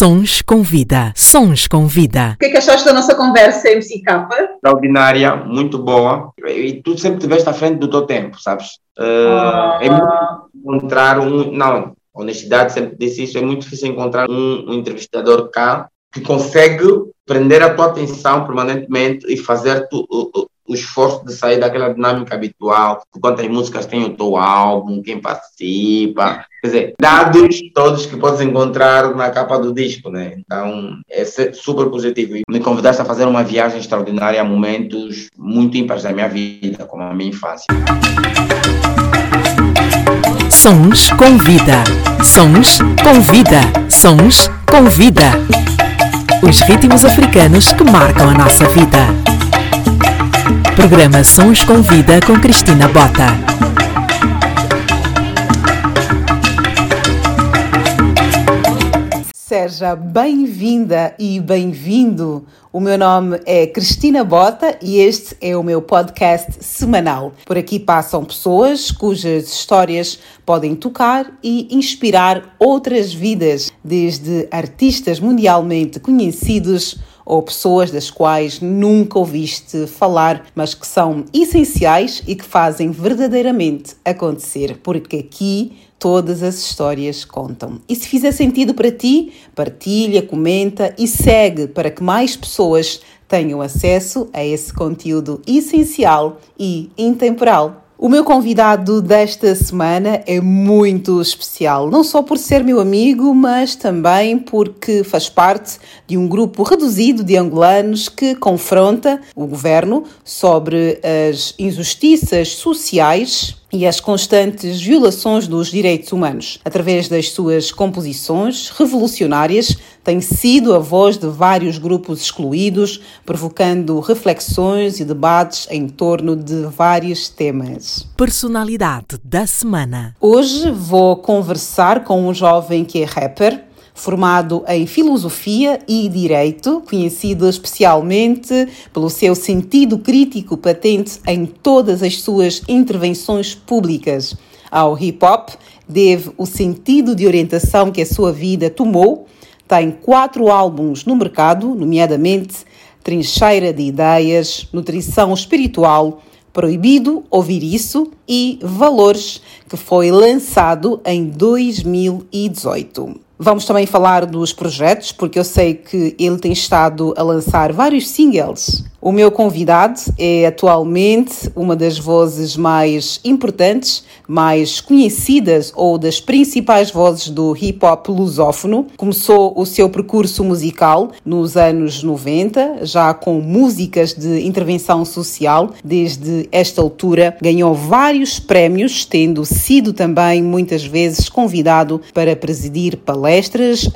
Sons com vida. Sons com vida. O que é que achaste da nossa conversa, MC Capa? Extraordinária, muito boa. E tu sempre estiveste à frente do teu tempo, sabes? Uh, É muito encontrar um. Não, honestidade, sempre disse isso. É muito difícil encontrar um, um entrevistador cá que consegue prender a tua atenção permanentemente e fazer tu, o, o esforço de sair daquela dinâmica habitual, de quantas músicas tem o teu álbum, quem participa, quer dizer, dados todos que podes encontrar na capa do disco, né? Então, é super positivo. E me convidaste a fazer uma viagem extraordinária a momentos muito ímpares da minha vida, como a minha infância. Sons com vida. Sons com vida. Sons com vida. Os ritmos africanos que marcam a nossa vida. Programa Sons com Vida com Cristina Bota. Seja bem-vinda e bem-vindo. O meu nome é Cristina Bota e este é o meu podcast semanal. Por aqui passam pessoas cujas histórias podem tocar e inspirar outras vidas, desde artistas mundialmente conhecidos ou pessoas das quais nunca ouviste falar, mas que são essenciais e que fazem verdadeiramente acontecer, porque aqui todas as histórias contam. E se fizer sentido para ti, partilha, comenta e segue para que mais pessoas tenham acesso a esse conteúdo essencial e intemporal. O meu convidado desta semana é muito especial, não só por ser meu amigo, mas também porque faz parte de um grupo reduzido de angolanos que confronta o governo sobre as injustiças sociais e as constantes violações dos direitos humanos. Através das suas composições revolucionárias, tem sido a voz de vários grupos excluídos, provocando reflexões e debates em torno de vários temas. Personalidade da semana. Hoje vou conversar com um jovem que é rapper formado em filosofia e direito, conhecido especialmente pelo seu sentido crítico patente em todas as suas intervenções públicas. Ao hip hop deve o sentido de orientação que a sua vida tomou. Tem quatro álbuns no mercado, nomeadamente Trincheira de Ideias, Nutrição Espiritual, Proibido Ouvir Isso e Valores, que foi lançado em 2018. Vamos também falar dos projetos, porque eu sei que ele tem estado a lançar vários singles o meu convidado é atualmente uma das vozes mais importantes, mais conhecidas ou das principais vozes do hip hop lusófono. Começou o seu percurso musical nos anos 90, já com músicas de intervenção social. Desde esta altura, ganhou vários prémios, tendo sido também muitas vezes convidado para presidir palestras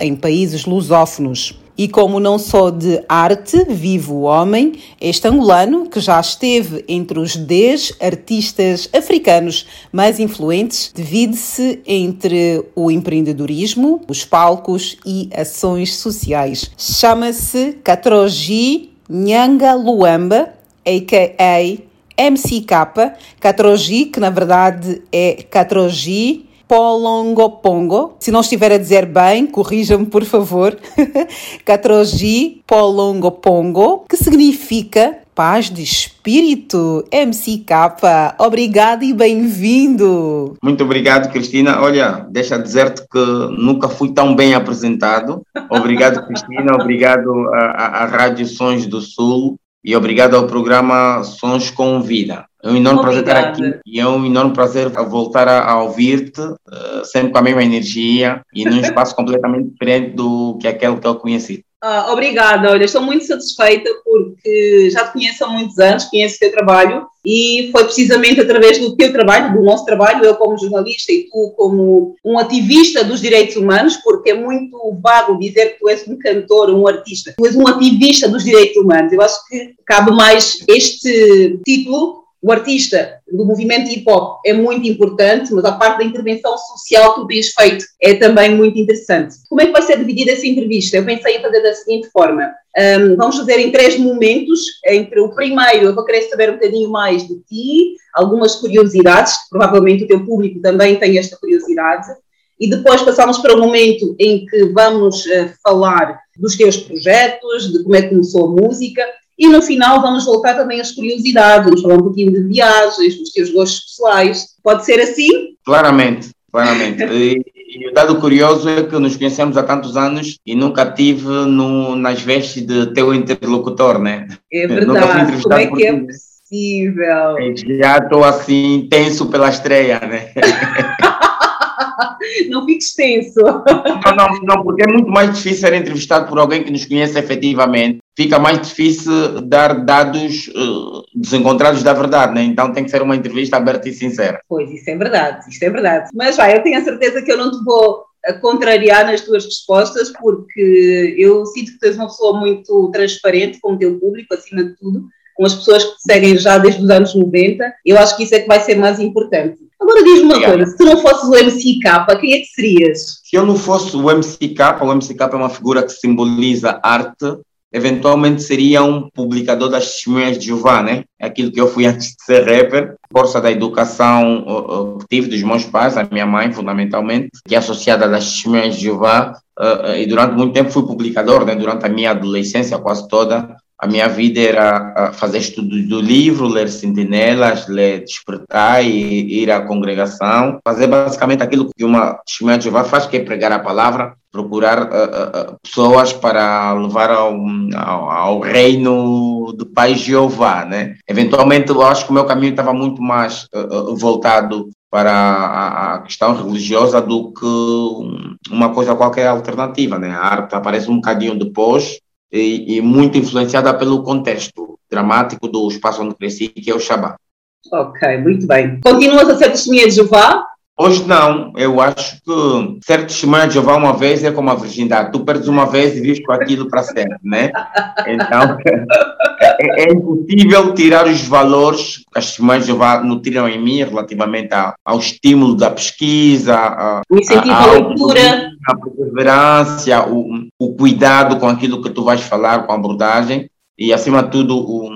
em países lusófonos. E como não só de arte vive o homem, este angolano, que já esteve entre os 10 artistas africanos mais influentes, divide-se entre o empreendedorismo, os palcos e ações sociais. Chama-se Katroji Nyanga Luamba, a.k.a. MCK, Katroji, que na verdade é Katroji Polongopongo. Se não estiver a dizer bem, corrija-me por favor. Catrogi Polongopongo, que significa paz de espírito. MCK, obrigado e bem-vindo. Muito obrigado, Cristina. Olha, deixa dizer-te que nunca fui tão bem apresentado. Obrigado, Cristina. Obrigado à Rádio Sons do Sul e obrigado ao programa Sons com Vida. É um enorme Obrigada. prazer estar aqui e é um enorme prazer voltar a, a ouvir-te, uh, sempre com a mesma energia e num espaço completamente diferente do que aquele que eu conheci. Ah, obrigada, olha, estou muito satisfeita porque já te conheço há muitos anos, conheço o teu trabalho e foi precisamente através do teu trabalho, do nosso trabalho, eu como jornalista e tu como um ativista dos direitos humanos, porque é muito vago dizer que tu és um cantor, um artista, tu és um ativista dos direitos humanos. Eu acho que cabe mais este título o artista do movimento hip hop é muito importante, mas a parte da intervenção social que tu tens feito é também muito interessante. Como é que vai ser dividida essa entrevista? Eu pensei em fazer da seguinte forma: um, vamos fazer em três momentos. Entre o primeiro, eu vou querer saber um bocadinho mais de ti, algumas curiosidades, provavelmente o teu público também tem esta curiosidade. e depois passamos para o momento em que vamos uh, falar dos teus projetos, de como é que começou a música, e no final vamos voltar também às curiosidades, vamos falar um pouquinho de viagens, dos teus gostos pessoais. Pode ser assim? Claramente, claramente. e, e, o dado curioso é que nos conhecemos há tantos anos e nunca tive no, nas vestes de teu interlocutor, né? É verdade. Como é que é possível? Já estou assim tenso pela estreia, né? não fique extenso. Não, não, não, porque é muito mais difícil ser entrevistado por alguém que nos conhece efetivamente. Fica mais difícil dar dados uh, desencontrados da verdade, né? Então tem que ser uma entrevista aberta e sincera. Pois, isso é verdade, isso é verdade. Mas vai, eu tenho a certeza que eu não te vou eh, contrariar nas tuas respostas, porque eu sinto que tu és uma pessoa muito transparente com o teu público, acima de tudo, com as pessoas que te seguem já desde os anos 90. Eu acho que isso é que vai ser mais importante. Agora diz-me uma coisa, se tu não fosses o MCK, quem é que serias? Se eu não fosse o MCK, o MCK é uma figura que simboliza arte, eventualmente seria um publicador das testemunhas de Jeová, né? Aquilo que eu fui antes de ser rapper, força da educação que tive dos meus pais, a minha mãe fundamentalmente, que é associada às testemunhas de Jeová, uh, uh, e durante muito tempo fui publicador, né? Durante a minha adolescência quase toda, a minha vida era fazer estudo do livro, ler sentinelas, ler despertar e ir à congregação, fazer basicamente aquilo que uma testemunha de Jeová faz, que é pregar a palavra, procurar uh, uh, pessoas para levar ao, ao, ao, reino do Pai Jeová, né? Eventualmente, eu acho que o meu caminho estava muito mais uh, voltado para a, a, questão religiosa do que uma coisa qualquer alternativa, né? A arte aparece um bocadinho depois, e, e, muito influenciada pelo contexto dramático do espaço onde cresci, que é o Shabbat. Ok, muito bem. Continuas a ser testemunha de Jeová? Hoje não, eu acho que ser testemunha de Jeová uma vez é como a virgindade, tu perdes uma vez e vives com aquilo para sempre, né? Então, é, é, impossível tirar os valores que as testemunhas de Jeová nutriram em mim relativamente ao, ao estímulo da pesquisa, a, o incentivo à leitura, a perseverança, o, o cuidado com aquilo que tu vais falar, com a abordagem, e acima de tudo o,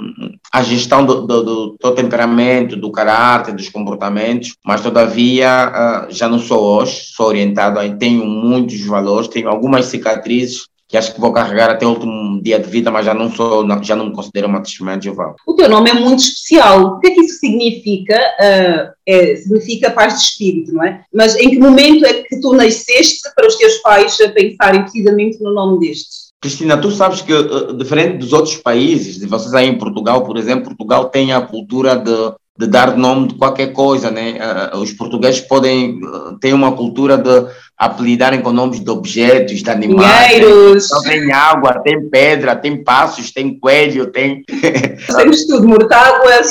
a gestão do, do, do, do, temperamento, do caráter, dos comportamentos, mas todavia uh, já não sou hoje, sou orientado, aí tenho muitos valores, tenho algumas cicatrizes que acho que vou carregar até o último dia de vida, mas já não sou, já não me considero uma testemunha de Jeová. O teu nome é muito especial. O que é que isso significa? Uh, é, significa paz de espírito, não é? Mas em que momento é que tu nasceste para os teus pais pensarem precisamente no nome destes? Cristina, tu sabes que, uh, diferente dos outros países, de vocês aí em Portugal, por exemplo, Portugal tem a cultura de, de dar nome de qualquer coisa, né? Uh, os portugueses podem ter uma cultura de apelidarem com nomes de objetos, de animais. Dinheiros. Então tem água, tem pedra, tem passos, tem coelho, tem. Temos tudo, mortáguas.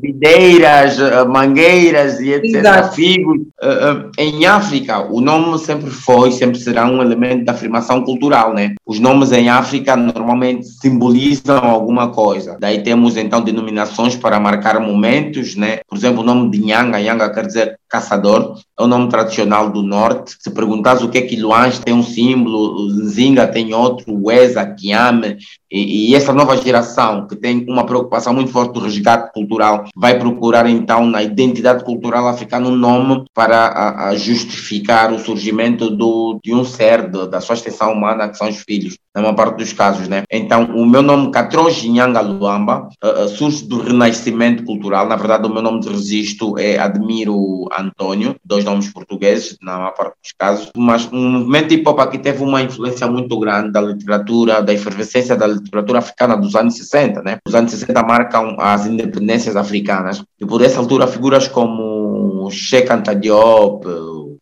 videiras, eh, mangueiras e etc. Exato. Figos. Uh, em África, o nome sempre foi, sempre será um elemento de afirmação cultural, né? Os nomes em África normalmente simbolizam alguma coisa. Daí temos então denominações para marcar momentos, né? Por exemplo, o nome de Nhanga, Nhanga quer dizer caçador, é o nome tradicional do norte. Se perguntas o que é que Luange tem um símbolo, Zinga tem outro, Weza, Kiame, e, e, essa nova geração que tem uma preocupação muito forte do resgate cultural vai procurar então na identidade cultural africana um nome para a, a justificar o surgimento do, de um ser, de, da sua extensão humana, que são os filhos, na maior parte dos casos, né? Então, o meu nome, Katroji Nyanga Luamba, uh, uh, surge do renascimento cultural. Na verdade, o meu nome de registro é Admiro Antônio, dois nomes portugueses, na maior parte dos casos. Mas o um movimento hip hop aqui teve uma influência muito grande da literatura, da efervescência da literatura africana dos anos 60, né? Os anos 60 marcam as independências africanas. E por essa altura, figuras como Cheikh Anta Diop,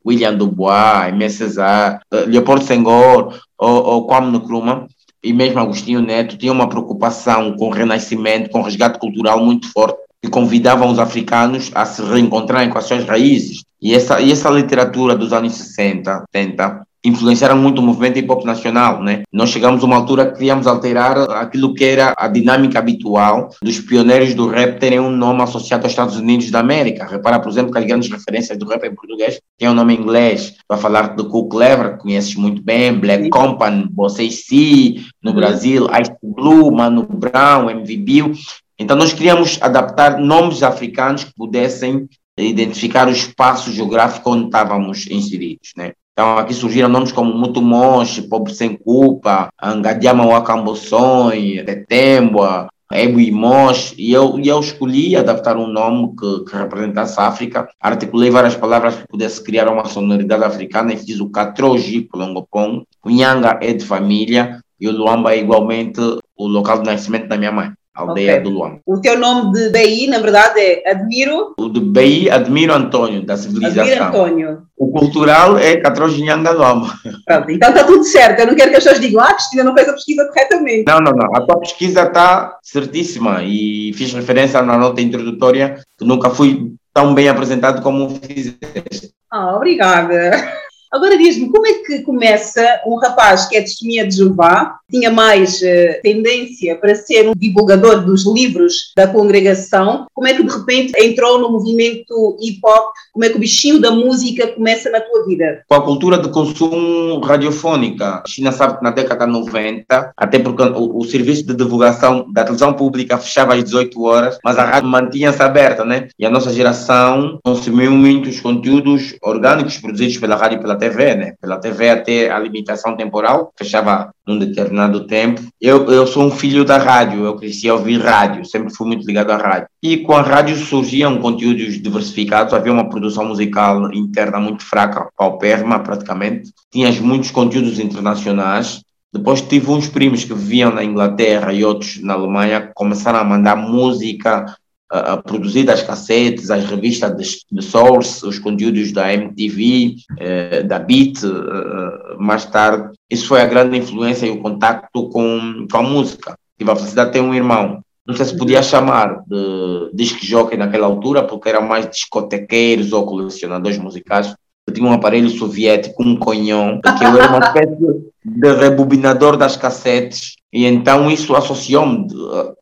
William Dubois, César, eh, Leopoldo Senghor ou, ou Kwame Nkrumah, e mesmo Agostinho Neto tinham uma preocupação com o renascimento, com o resgate cultural muito forte, que convidavam os africanos a se reencontrarem com as suas raízes. E essa, e essa literatura dos anos 60, 70, influenciaram muito o movimento hip hop nacional, né? Nós chegamos a uma altura que queríamos alterar aquilo que era a dinâmica habitual dos pioneiros do rap terem um nome associado aos Estados Unidos da América. Repara, por exemplo, que as grandes referências do rap em português têm um nome em inglês. Para falar do Cook Clever, que conheces muito bem, Black Sim. Company, Você C, no. Brasil, Ice Blue, Mano Brown, MV Bill. Então nós queríamos adaptar nomes africanos que pudessem identificar o espaço geográfico onde estávamos inseridos, né? Então aqui surgiram nomes como Mutumoshi, Pobre Sem Culpa, Angadiama Wakamboções, Tetembua, Ebu e e eu, e eu escolhi adaptar um nome que, que representasse a África. Articulei várias palavras que pudesse criar uma sonoridade africana e fiz o Catroji, Colongopong. O Nhanga é de família e o Luamba é igualmente o local de nascimento da minha mãe aldeia okay. do Luang. O teu nome de BI, na verdade, é Admiro? O de BI, Admiro Antônio, da civilização. Admiro Antônio. O cultural é Catrojinhanga Luamba. Pronto, então está tudo certo. Eu não quero que as pessoas digam, ah, Cristina não fez a pesquisa corretamente. Não, não, não. A tua pesquisa está certíssima e fiz referência na nota introdutória que nunca fui tão bem apresentado como fizeste. Ah, obrigada. Agora diz-me, como é que começa um rapaz que é testemunha de Jeová, tinha mais uh, tendência para ser um divulgador dos livros da congregação, como é que de repente entrou no movimento hip-hop, como é que o bichinho da música começa na tua vida? Com a cultura de consumo radiofónica, a China sabe que na década de 90, até porque o, o serviço de divulgação da televisão pública fechava às 18 horas, mas a rádio mantinha-se aberta, né? E a nossa geração consumiu muitos conteúdos orgânicos produzidos pela rádio e pela TV, né? Pela TV até a limitação temporal, fechava num determinado tempo. Eu, eu sou um filho da rádio, eu cresci a ouvir rádio, sempre fui muito ligado à rádio. E com a rádio surgiam conteúdos diversificados, havia uma produção musical interna muito fraca, paupérrima praticamente. Tinhas muitos conteúdos internacionais, depois tive uns primos que viviam na Inglaterra e outros na Alemanha, começaram a mandar música uh, produzida as cassetes, as revistas de, de, Source, os conteúdos da MTV, eh, da Beat, uh, mais tarde. Isso foi a grande influência e o contato com, com a música. Tive a felicidade de ter um irmão. Não sei se podia chamar de disc jockey naquela altura, porque eram mais discotequeiros ou colecionadores musicais. Eu tinha um aparelho soviético, um conhão, que eu era uma espécie de rebobinador das cassetes e então isso associou-me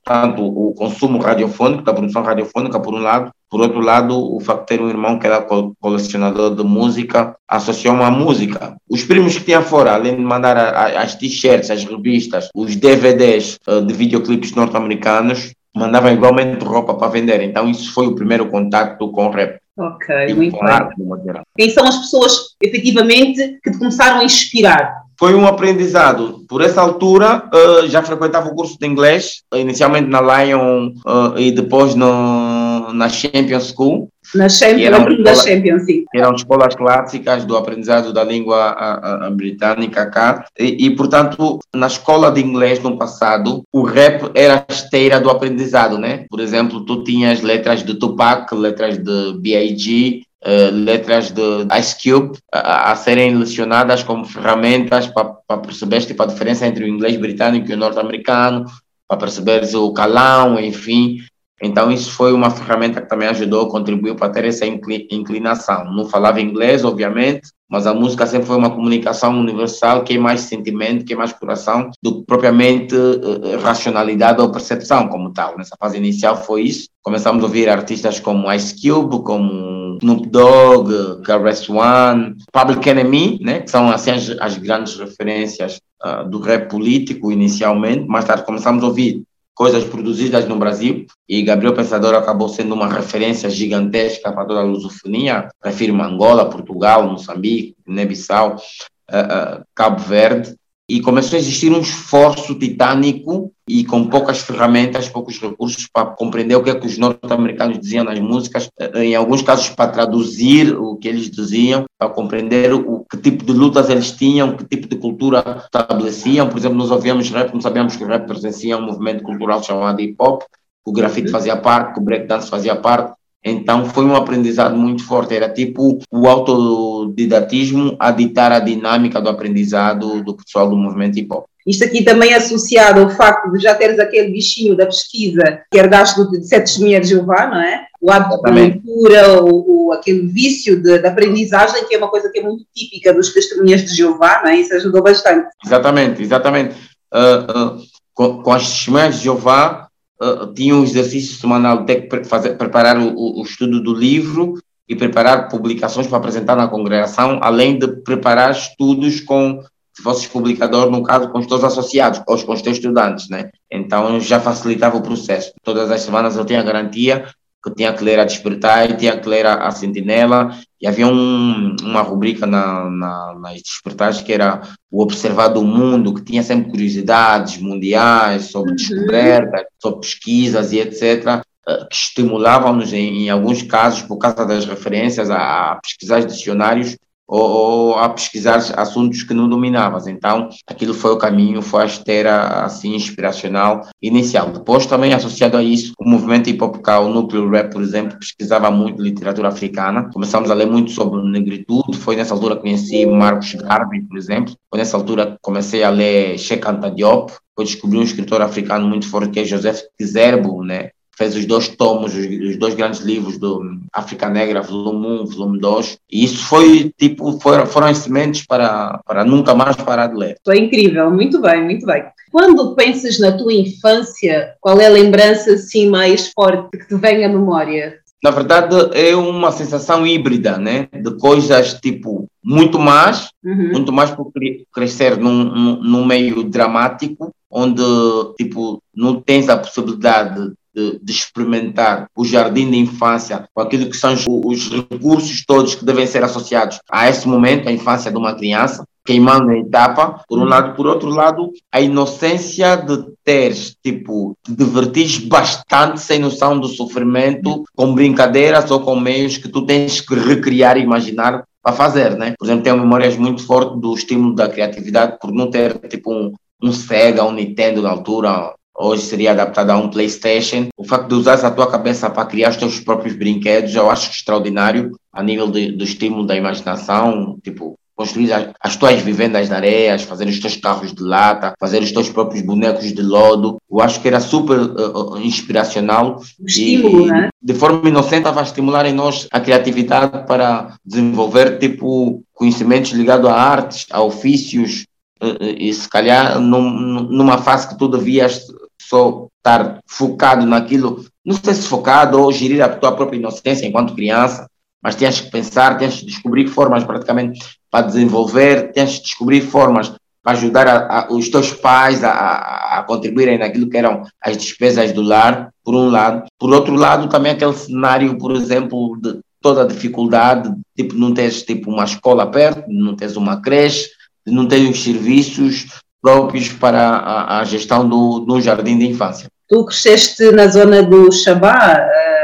tanto o consumo radiofônico, da produção radiofônica, por um lado, por outro lado, o facto de ter um irmão que era colecionador de música, associou-me à música. Os primos que tinha fora, além de mandar as t-shirts, as revistas, os DVDs eh, de videoclipes norte-americanos, mandavam igualmente roupa para vender. Então isso foi o primeiro contato com o rap. Ok, muito bem. Quem são as pessoas, efetivamente, que te começaram a inspirar? Foi um aprendizado. Por essa altura, uh, já frequentava o curso de inglês, inicialmente na Lion uh, e depois no, na Champions School. Na Champions, da Champions. Eram escolas clássicas do aprendizado da língua a, a, britânica cá. E, e, portanto, na escola de inglês no passado, o rap era a esteira do aprendizado, né? Por exemplo, tu tinhas letras de Tupac, letras de B.I.G., Uh, letras de Ice Cube a, a serem lecionadas como ferramentas para perceber tipo, a diferença entre o inglês britânico e o norte-americano, para perceberes o calão, enfim. Então, isso foi uma ferramenta que também ajudou, contribuiu para ter essa inclinação. Não falava inglês, obviamente, mas a música sempre foi uma comunicação universal que é mais sentimento, que é mais coração do que propriamente uh, racionalidade ou percepção como tal. Nessa fase inicial foi isso. Começamos a ouvir artistas como Ice Cube, como Snoop Dogg, KRS One, Public Enemy, né, que são assim as, as grandes referências uh, do rap político inicialmente. Mais tarde começamos a ouvir coisas produzidas no Brasil e Gabriel Pensador acabou sendo uma referência gigantesca para toda a lusofonia. Refiro Angola, Portugal, Moçambique, Guiné-Bissau, uh, uh, Cabo Verde e começou a existir um esforço titânico e com poucas ferramentas, poucos recursos para compreender o que é que os norte-americanos diziam nas músicas, em alguns casos para traduzir o que eles diziam, para compreender o que tipo de lutas eles tinham, que tipo de cultura estabeleciam. Por exemplo, nós ouvíamos rap, não sabíamos que o rap pertencia a um movimento cultural chamado hip hop, o grafite fazia parte, que o breakdance fazia parte, então foi um aprendizado muito forte, era tipo o autodidatismo a ditar a dinâmica do aprendizado do pessoal do movimento hip hop. Isto aqui também é associado ao facto de já teres aquele bichinho da pesquisa que herdaste de Sete Testemunhas de Jeová, não é? O hábito de leitura, o, o, aquele vício de, de, aprendizagem, que é uma coisa que é muito típica dos testemunhas de Jeová, não é? Isso ajudou bastante. Exatamente, exatamente. Uh, uh, com, com as testemunhas de Jeová, uh, tinha um exercício semanal de fazer, preparar o, o estudo do livro e preparar publicações para apresentar na congregação, além de preparar estudos com, se fosses publicador, no caso, com os teus associados, ou com os teus estudantes, né? Então, já facilitava o processo. Todas as semanas eu tinha a garantia que tinha que ler a Despertar, tinha que ler a, a Sentinela, e havia um, uma rubrica na, na, nas despertagens que era o observar do mundo, que tinha sempre curiosidades mundiais sobre uhum. descobertas, sobre pesquisas e etc., eh, que estimulavam-nos, em, em, alguns casos, por causa das referências, a, a pesquisar dicionários ou, ou, a pesquisar assuntos que não dominavas. Então, aquilo foi o caminho, foi a esteira assim, inspiracional inicial. Depois, também associado a isso, o movimento hip hop o núcleo rap, por exemplo, pesquisava muito literatura africana. Começamos a ler muito sobre negritude. Foi nessa altura que conheci Marcos Garvey, por exemplo. Foi nessa altura que comecei a ler Cheikh Anta Diop. Depois descobri um escritor africano muito forte que é Joseph Kizerbo, né? Fez os dois tomos, os, dois grandes livros do África Negra, volume 1, volume 2, e isso foi tipo, foram, foram as sementes para, para nunca mais parar de ler. Foi incrível, muito bem, muito bem. Quando pensas na tua infância, qual é a lembrança assim mais forte que te vem à memória? Na verdade, é uma sensação híbrida, né? De coisas tipo muito mais, uhum. muito mais por crescer num, num, num meio dramático, onde tipo não tens a possibilidade de, de, experimentar o jardim de infância com aquilo que são os, os, recursos todos que devem ser associados a esse momento, a infância de uma criança, queimando a etapa, por um lado, por outro lado, a inocência de teres, tipo, te divertires bastante sem noção do sofrimento, com brincadeiras ou com meios que tu tens que recriar e imaginar para fazer, né? Por exemplo, tenho memórias muito fortes do estímulo da criatividade por não ter, tipo, um, um Sega, um Nintendo na altura, hoje seria adaptado a um PlayStation. O facto de usar a tua cabeça para criar os teus próprios brinquedos, eu acho extraordinário a nível de, do estímulo da imaginação, tipo, construir as, as, tuas vivendas de areias, fazer os teus carros de lata, fazer os teus próprios bonecos de lodo. Eu acho que era super uh, inspiracional. Estímulo, e, né? De forma inocente, estava a estimular em nós a criatividade para desenvolver, tipo, conhecimentos ligados a artes, a ofícios, e se calhar num, numa fase que tu devias só estar focado naquilo, não sei se focado ou gerir a tua própria inocência enquanto criança, mas tens que pensar, tens que descobrir formas praticamente para desenvolver, tens que descobrir formas para ajudar a, a, os teus pais a, a, contribuírem naquilo que eram as despesas do lar, por um lado. Por outro lado, também aquele cenário, por exemplo, de toda a dificuldade, tipo, não tens tipo, uma escola perto, não tens uma creche, não têm os serviços próprios para a, a gestão do, do jardim de infância. Tu cresceste na zona do Xabá,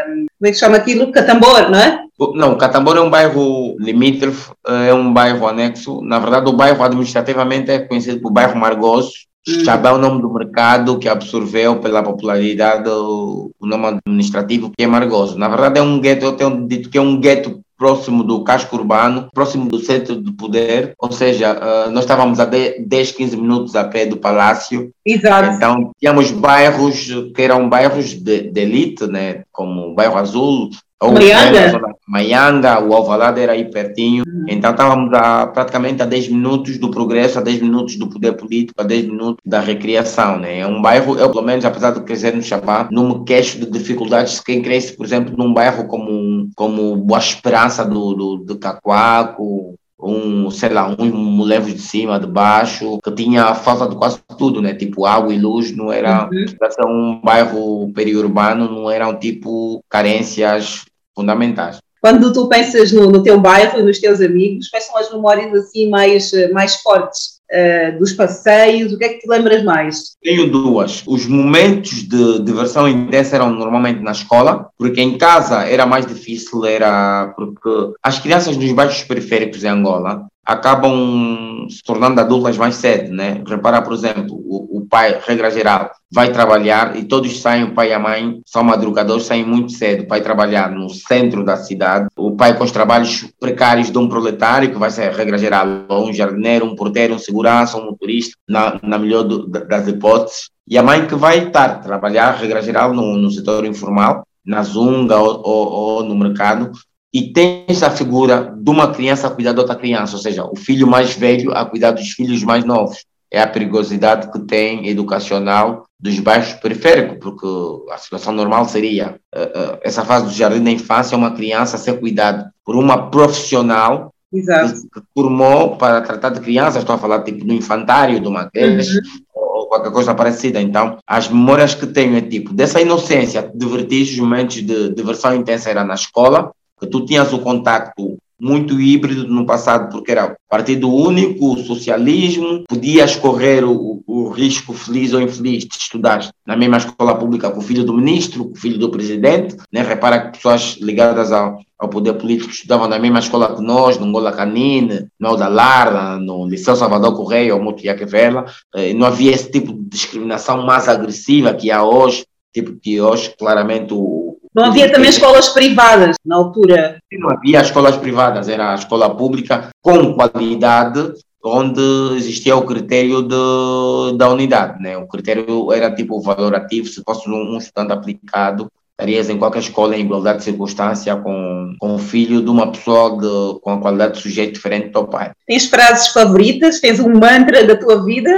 um, como é que chama aquilo? Catambor, não é? Não, Catambor é um bairro limítrofe, é um bairro anexo. Na verdade, o bairro administrativamente é conhecido por bairro Margoso. Hum. É o nome do mercado que absorveu pela popularidade o nome administrativo que é Margoso. Na verdade, é um gueto, eu tenho dito que é um gueto próximo do casco urbano, próximo do centro de poder, ou seja, uh, nós estávamos a 10, 15 minutos a pé do palácio. Exato. Então, tínhamos bairros que eram bairros de, de elite, né, como o bairro Azul, ou Maianga. Maianga, o Alvalade era aí pertinho. Uhum. Então estávamos a, praticamente a 10 minutos do progresso, a 10 minutos do poder político, a 10 minutos da recriação. Né? É um bairro, eu pelo menos, apesar de crescer no Chapá, não me queixo de dificuldades. Quem cresce, por exemplo, num bairro como, como Boa Esperança do, do, do Cacoaco, um, sei lá, um levos de cima, de baixo, que tinha falta de quase tudo, né? Tipo água e luz, não era, uhum. um bairro periurbano, não eram tipo carências fundamentais. Quando tu pensas no, no teu bairro e nos teus amigos, quais são as memórias assim mais, mais fortes? Uh, dos passeios, o que é que te lembras mais? Tenho duas. Os momentos de diversão intensa eram normalmente na escola, porque em casa era mais difícil, era porque as crianças nos bairros periféricos em Angola acabam se tornando adultas mais cedo, né? Repara, por exemplo, o, o, pai, regra geral, vai trabalhar e todos saem, o pai e a mãe são madrugadores, saem muito cedo, o pai trabalhar no centro da cidade, o pai com os trabalhos precários de um proletário, que vai ser, regra geral, um jardineiro, um porteiro, um segurança, um motorista, na, na melhor do, das hipóteses, e a mãe que vai estar trabalhar, regra geral, no, no setor informal, na zunga ou, ou, ou no mercado, e tens a figura de uma criança a cuidar de outra criança, ou seja, o filho mais velho a cuidar dos filhos mais novos. É a perigosidade que tem educacional dos bairros periféricos, porque a situação normal seria uh, uh, essa fase do jardim da infância, uma criança ser cuidada por uma profissional Exato. que, formou para tratar de crianças, estou a falar tipo do infantário, de uma creche, uhum. ou qualquer coisa parecida. Então, as memórias que tenho é tipo dessa inocência, divertir os momentos de diversão intensa era na escola, que tu tinhas o contacto muito híbrido no passado, porque era partido único, socialismo, podia escorrer o, o risco feliz ou infeliz de estudar na mesma escola pública com o filho do ministro, com o filho do presidente, né? repara que pessoas ligadas ao, ao poder político estudavam na mesma escola que nós, no Angola Canine, no da Lara, no Liceu Salvador Correia ou Motiaque Vela, eh, não havia esse tipo de discriminação mais agressiva que há hoje, tipo que hoje claramente o não havia também escolas privadas na altura? Não havia escolas privadas, era a escola pública com qualidade, onde existia o critério de, da unidade. Né? O critério era tipo valorativo, se fosse um, um estudante aplicado, estarias em qualquer escola em igualdade de circunstância com, com o filho de uma pessoa de, com a qualidade de sujeito diferente do teu pai. Tens frases favoritas? Tens um mantra da tua vida?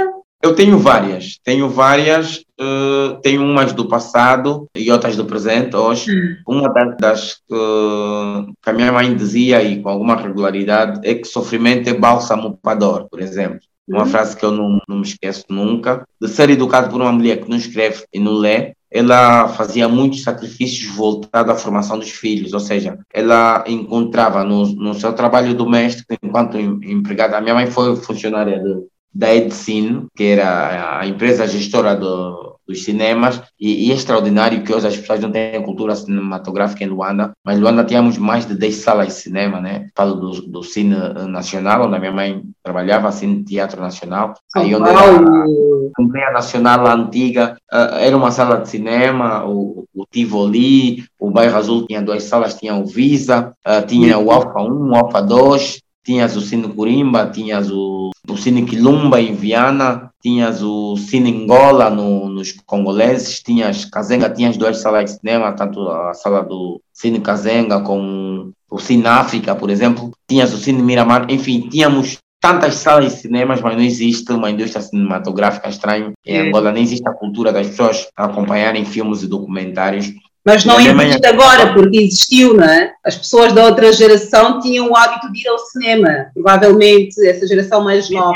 Eu tenho várias, tenho várias, uh, tenho umas do passado e outras do presente hoje. Hum. Uma das, das que, que, a minha mãe dizia e com alguma regularidade é que sofrimento é bálsamo para dor, por exemplo. Uma hum. frase que eu não, não me esqueço nunca. De ser educado por uma mulher que não escreve e não lê, ela fazia muitos sacrifícios voltados à formação dos filhos, ou seja, ela encontrava no, no seu trabalho doméstico, enquanto empregada, a minha mãe foi funcionária de, da Edcine, que era a empresa gestora do, dos cinemas, e, e, é extraordinário que hoje as pessoas não têm cultura cinematográfica em Luanda, mas em Luanda tínhamos mais de 10 salas de cinema, né? Falo do, do Cine Nacional, onde a minha mãe trabalhava, Cine Teatro Nacional, aí onde era a Assembleia Nacional Antiga, uh, era uma sala de cinema, o, o Tivoli, o Bairro Azul tinha duas salas, tinha o Visa, uh, tinha o Alfa 1, o Alfa 2, tinhas o Cine Corimba, tinhas o, o Cine Quilumba em Viana, tinhas o Cine Angola no, nos congoleses, tinhas Kazenga, tinhas duas salas de cinema, tanto a sala do Cine Kazenga como o Cine África, por exemplo, tinhas o Cine Miramar, enfim, tínhamos tantas salas de cinemas, mas não existe uma indústria cinematográfica estranha. Em Angola nem existe a cultura das pessoas acompanharem filmes e documentários mas não existe agora, porque existiu, não é? As pessoas da outra geração tinham o hábito de ir ao cinema. Provavelmente essa geração mais nova.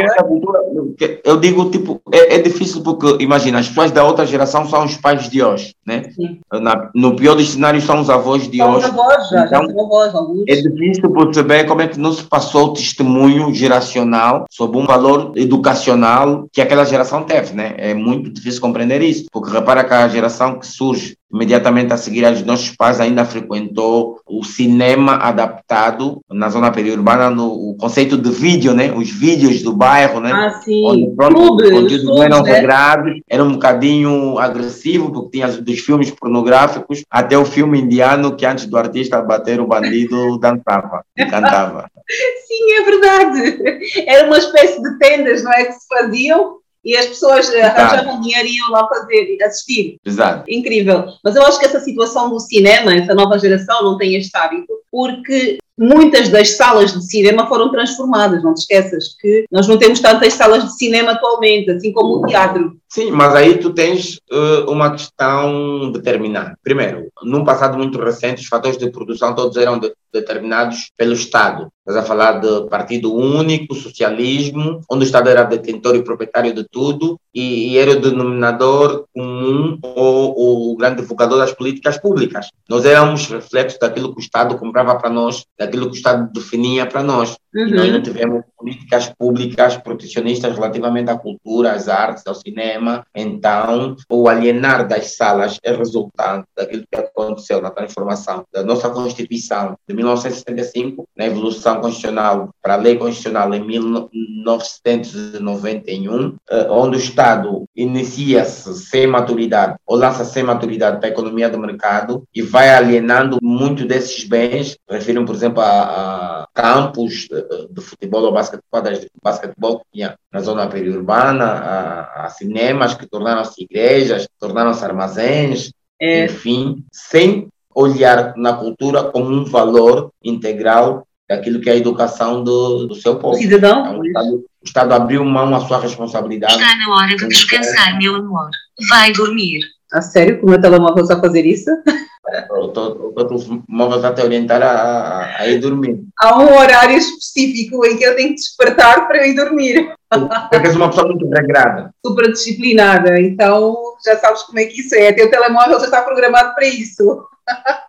Eu digo, tipo, é, é, difícil porque, imagina, as pessoas da outra geração são os pais de hoje, né? Na, no pior dos cenários são os avós de são hoje. Os avós, já, então, já são avós, alguns. É difícil perceber como é que não se passou o testemunho geracional sobre um valor educacional que aquela geração teve, né? É muito difícil compreender isso, porque repara que a geração que surge imediatamente a seguir os nossos pais ainda frequentou o cinema adaptado na zona periurbana no o conceito de vídeo, né? Os vídeos do bairro, né? Ah, sim. Onde, pronto, clubes, os conteúdos não eram né? regrados, era um bocadinho agressivo, porque tinha dos filmes pornográficos até o filme indiano que antes do artista bater o bandido dançava e cantava. Sim, é verdade. Era uma espécie de tendas, não é? Que se faziam e as pessoas arranjavam dinheiro e iam lá fazer, assistir. Exato. Incrível. Mas eu acho que essa situação do cinema, essa nova geração não tem este hábito, porque muitas das salas de cinema foram transformadas. Não te esqueças que nós não temos tantas salas de cinema atualmente, assim como o teatro. Sim, mas aí tu tens uh, uma questão determinada. Primeiro, num passado muito recente, os fatores de produção todos eram de, determinados pelo Estado. Estás a falar de partido único, socialismo, onde o Estado era detentor e proprietário de tudo e, e era o denominador comum ou o grande divulgador das políticas públicas. Nós éramos reflexos daquilo que o Estado comprava para nós, daquilo que o Estado definia para nós. Uhum. E nós não tivemos políticas públicas protecionistas relativamente à cultura, às artes, ao cinema. Então, o alienar das salas é resultante daquilo que aconteceu na transformação da nossa Constituição de 1975, na evolução constitucional para a lei constitucional em 1991, eh, onde o Estado inicia-se sem maturidade ou lança sem maturidade para a economia do mercado e vai alienando muito desses bens, refiro, por exemplo, a, a campos de, de futebol ou quadras de basquetebol que tinha na zona periurbana, a, a cinemas que tornaram-se igrejas, tornaram-se armazéns, é. enfim, sem olhar na cultura como um valor integral daquilo que é a educação do, do seu povo. Cidadão. Então, o, Estado, o Estado abriu mão à sua responsabilidade. Está na hora de descansar, meu amor. Vai dormir. A sério? Como é o telemóvel a fazer isso? Os móveis até orientar a, a, ir dormir. Há um horário específico em que eu tenho que despertar para ir dormir. Porque és uma pessoa muito regrada. Super disciplinada, então já sabes como é que isso é. Teu telemóvel já está programado para isso.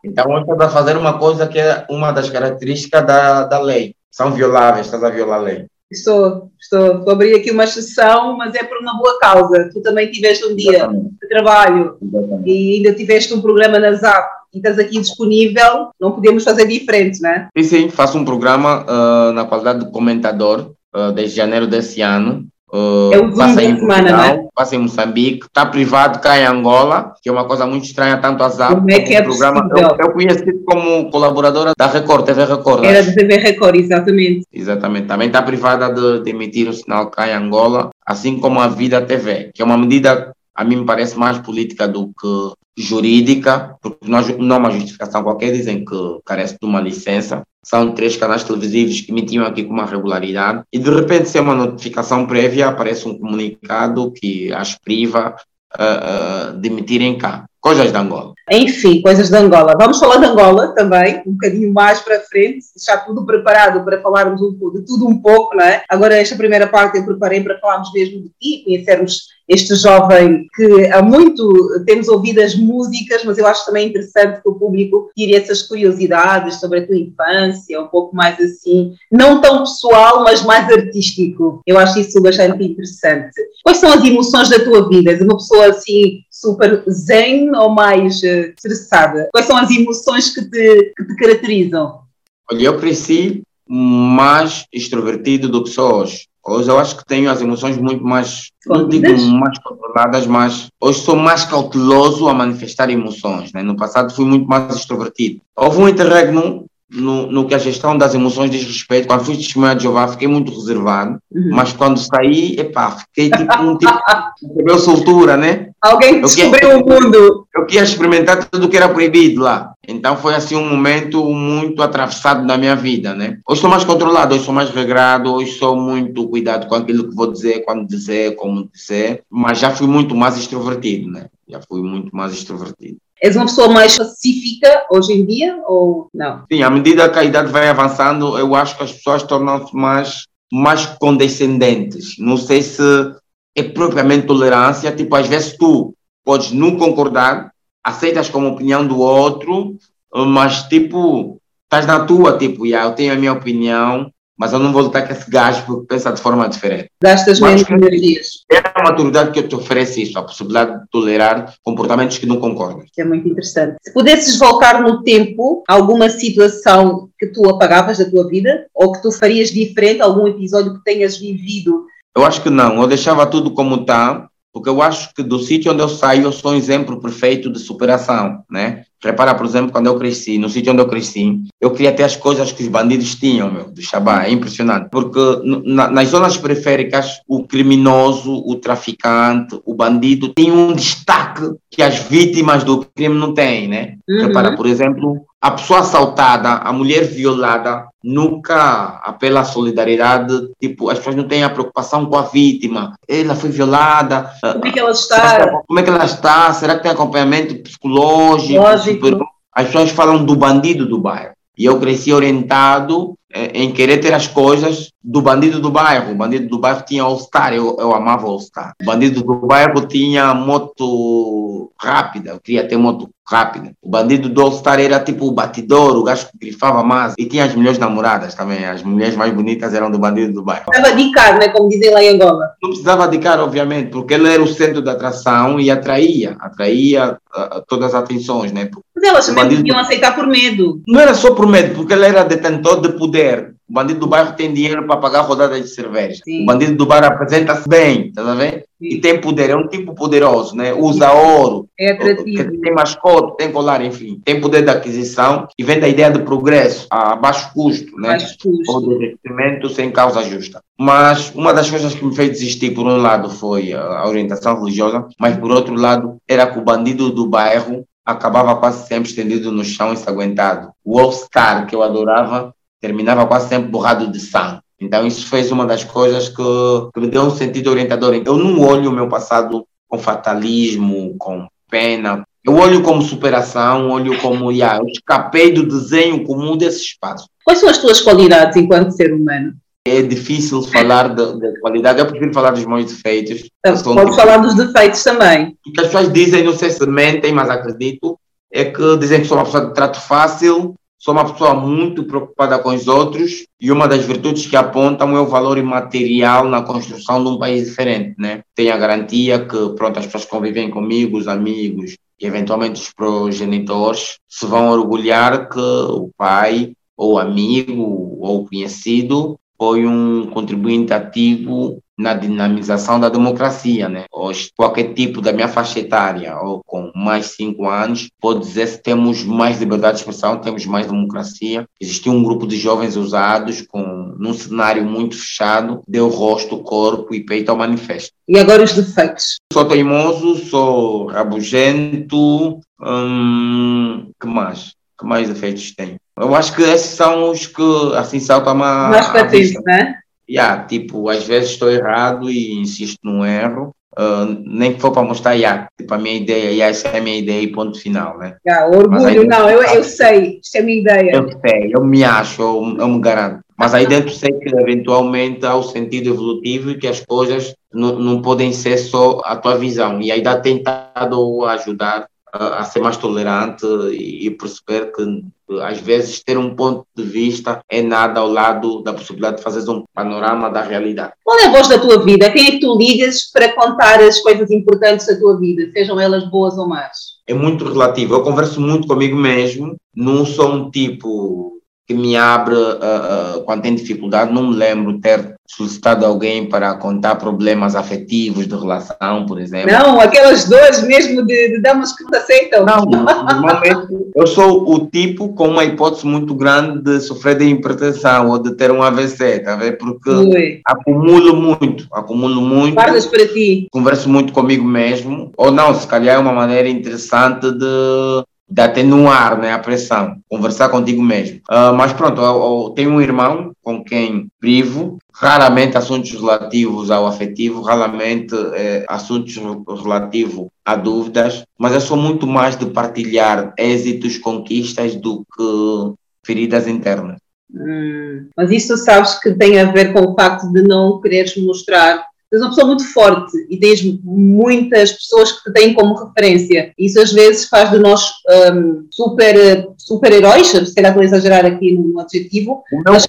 Então, hoje estás a fazer uma coisa que é uma das características da, da lei. São violáveis, estás a violar a lei. Estou, estou, a abrir aqui uma exceção, mas é por uma boa causa. Tu também tiveste um dia Exatamente. de trabalho Exatamente. e ainda tiveste um programa na ZAP e estás aqui disponível, não podemos fazer diferente, não é? Sim, sim, faço um programa uh, na qualidade de comentador uh, desde janeiro desse ano Uh, é o passa em semana, né? passa em Moçambique, está privado cá em Angola, que é uma coisa muito estranha, tanto a ZAP como é que é programa. Eu, eu conheci como colaboradora da Record, TV Record. Era da TV Record, exatamente. Exatamente. Também está privada de, de, emitir o sinal cá em Angola, assim como a Vida TV, que é uma medida, a mim me parece mais política do que jurídica, porque nós, não há uma justificação qualquer, dizem que carece de uma licença. São três canais televisivos que emitiam aqui com uma regularidade e de repente, sem uma notificação prévia, aparece um comunicado que as priva uh, uh, de emitirem cá. Coisas de Angola. Enfim, coisas de Angola. Vamos falar de Angola também, um bocadinho mais para frente, deixar tudo preparado para falarmos de tudo um pouco, não é? Agora, esta primeira parte eu preparei para falarmos mesmo de ti, conhecermos este jovem que há muito temos ouvido as músicas, mas eu acho também interessante que o público tire essas curiosidades sobre a tua infância, um pouco mais assim, não tão pessoal, mas mais artístico. Eu acho isso bastante interessante. Quais são as emoções da tua vida? És uma pessoa assim super zen ou mais uh, estressada? Quais são as emoções que te, que te caracterizam? Olha, eu cresci mais extrovertido do que sou hoje. Hoje eu acho que tenho as emoções muito mais, não digo mais controladas, mas hoje sou mais cauteloso a manifestar emoções. Né? No passado fui muito mais extrovertido. Houve um interregno no, no que a gestão das emoções diz respeito. Quando fui testemunha de Jeová, fiquei muito reservado, uhum. mas quando saí, epá, fiquei tipo um tipo de soltura, né? Alguém descobriu o mundo. Eu queria experimentar tudo o que era proibido lá. Então foi assim um momento muito atravessado na minha vida, né? Hoje sou mais controlado, hoje sou mais regrado, hoje sou muito cuidado com aquilo que vou dizer, quando dizer, como dizer, mas já fui muito mais extrovertido, né? Já fui muito mais extrovertido. És uma pessoa mais pacífica hoje em dia ou não? Sim, à medida que a idade vai avançando, eu acho que as pessoas tornam-se mais, mais condescendentes. Não sei se é propriamente tolerância, tipo, às vezes tu podes não concordar, aceitas como opinião do outro, mas tipo, estás na tua, tipo, yeah, eu tenho a minha opinião, mas eu não vou lutar com esse gajo porque pensa de forma diferente. Gastas menos energias. É a maturidade que eu te ofereço isso, a possibilidade de tolerar comportamentos que não concordas. É muito interessante. Se pudesses voltar no tempo, alguma situação que tu apagavas da tua vida ou que tu farias diferente, algum episódio que tenhas vivido eu acho que não, eu deixava tudo como está, porque eu acho que do sítio onde eu saio eu sou um exemplo perfeito de superação, né? Repara, por exemplo, quando eu cresci, no sítio onde eu cresci, eu queria ter as coisas que os bandidos tinham, meu, do Xabá, é impressionante. Porque na, nas zonas periféricas, o criminoso, o traficante, o bandido tem um destaque que as vítimas do crime não têm, né? Uhum. Repara, por exemplo, a pessoa assaltada, a mulher violada, nunca apela à solidariedade. Tipo, as pessoas não têm a preocupação com a vítima. Ela foi violada. Como é que ela está? Como é que ela está? Será que tem acompanhamento psicológico? Lógico. As pessoas falam do bandido do bairro. E eu cresci orientado em querer ter as coisas do bandido do bairro. O bandido do bairro tinha All-Star, eu, eu amava All-Star. O bandido do bairro tinha moto rápida, eu queria ter moto rápida. O bandido do All-Star era tipo o batidor, o gajo que grifava mais. E tinha as melhores namoradas também, as mulheres mais bonitas eram do bandido do bairro. Precisava de cara, né, como dizem lá em Angola. Não precisava de cara, obviamente, porque ele era o centro da atração e atraía, atraía uh, todas as atenções, né? Mas elas também bandido... podiam aceitar por medo. Não era só por medo, porque ele era detentor de poder. O bandido do bairro tem dinheiro para pagar rodadas de cerveja. Sim. O bandido do bairro apresenta-se bem, tá vendo? E tem poder, é um tipo poderoso, né? Usa ouro, é atrativo. tem mascote, tem colar, enfim. Tem poder de aquisição e vem da ideia de progresso a baixo custo, né? Baixo custo. Ou de investimento sem causa justa. Mas uma das coisas que me fez desistir, por um lado, foi a orientação religiosa, mas por outro lado, era que o bandido do bairro acabava quase sempre estendido no chão ensanguentado. O All-Star, que eu adorava, terminava quase sempre borrado de sangue. Então isso fez uma das coisas que, que me deu um sentido orientador. Eu não olho o meu passado com fatalismo, com pena. Eu olho como superação, olho como, yeah, eu escapei do desenho comum desse espaço. Quais são as tuas qualidades enquanto ser humano? É difícil falar de, qualidade, eu prefiro falar dos meus defeitos. Então, Podes falar dos defeitos também. O que as pessoas dizem, não sei se mentem, mas acredito, é que dizem que sou uma pessoa de trato fácil, sou uma pessoa muito preocupada com os outros e uma das virtudes que apontam é o valor imaterial na construção de um país diferente, né? Tenho a garantia que, pronto, as pessoas que convivem comigo, os amigos e eventualmente os progenitores se vão orgulhar que o pai ou amigo ou conhecido foi um contribuinte ativo na dinamização da democracia, né? Hoje, qualquer tipo da minha faixa etária ou com mais cinco anos pode dizer se temos mais liberdade de expressão, temos mais democracia. Existiu um grupo de jovens usados com num cenário muito fechado, deu rosto, corpo e peito ao manifesto. E agora os defeitos? Sou teimoso, sou rabugento, hum, que mais? Que mais defeitos tenho? Eu acho que esses são os que assim saltam a. Mais patentes, né? Yeah, tipo, às vezes estou errado e insisto no erro. Uh, nem que for para mostrar, yeah, tipo, a minha ideia, yeah, essa é a minha ideia e ponto final, né? Yeah, orgulho, não, eu, eu sei, isto é a minha ideia. Eu sei, eu me acho, eu, eu me garanto. Mas aí dentro sei que eventualmente há o sentido evolutivo e que as coisas não, não podem ser só a tua visão. E aí dá tentado ajudar a, ser mais tolerante e, perceber que às vezes ter um ponto de vista é nada ao lado da possibilidade de fazer um panorama da realidade. Qual é a voz da tua vida? Quem é que tu ligas para contar as coisas importantes da tua vida, sejam elas boas ou más? É muito relativo. Eu converso muito comigo mesmo. Não sou um tipo que me abre uh, uh, quando tem dificuldade. Não me lembro ter solicitado alguém para contar problemas afetivos de relação, por exemplo. Não, aquelas dores mesmo de, de damas que não aceitam. Não, normalmente eu sou o tipo com uma hipótese muito grande de sofrer de hipertensão ou de ter um AVC, tá vendo? Porque Ui. acumulo muito, acumulo muito. Guardas para ti. Converso muito comigo mesmo, ou não, se calhar é uma maneira interessante de de atenuar né, a pressão, conversar contigo mesmo. Uh, mas pronto, eu, eu, tenho um irmão com quem vivo, raramente assuntos relativos ao afetivo, raramente eh, assuntos relativos a dúvidas, mas eu sou muito mais de partilhar êxitos, conquistas do que feridas internas. Hum, mas isso sabes que tem a ver com o facto de não quereres mostrar és uma pessoa muito forte e tens muitas pessoas que te têm como referência. Isso às vezes faz de nós um, super, super heróis, se calhar estou a exagerar aqui no adjetivo, mas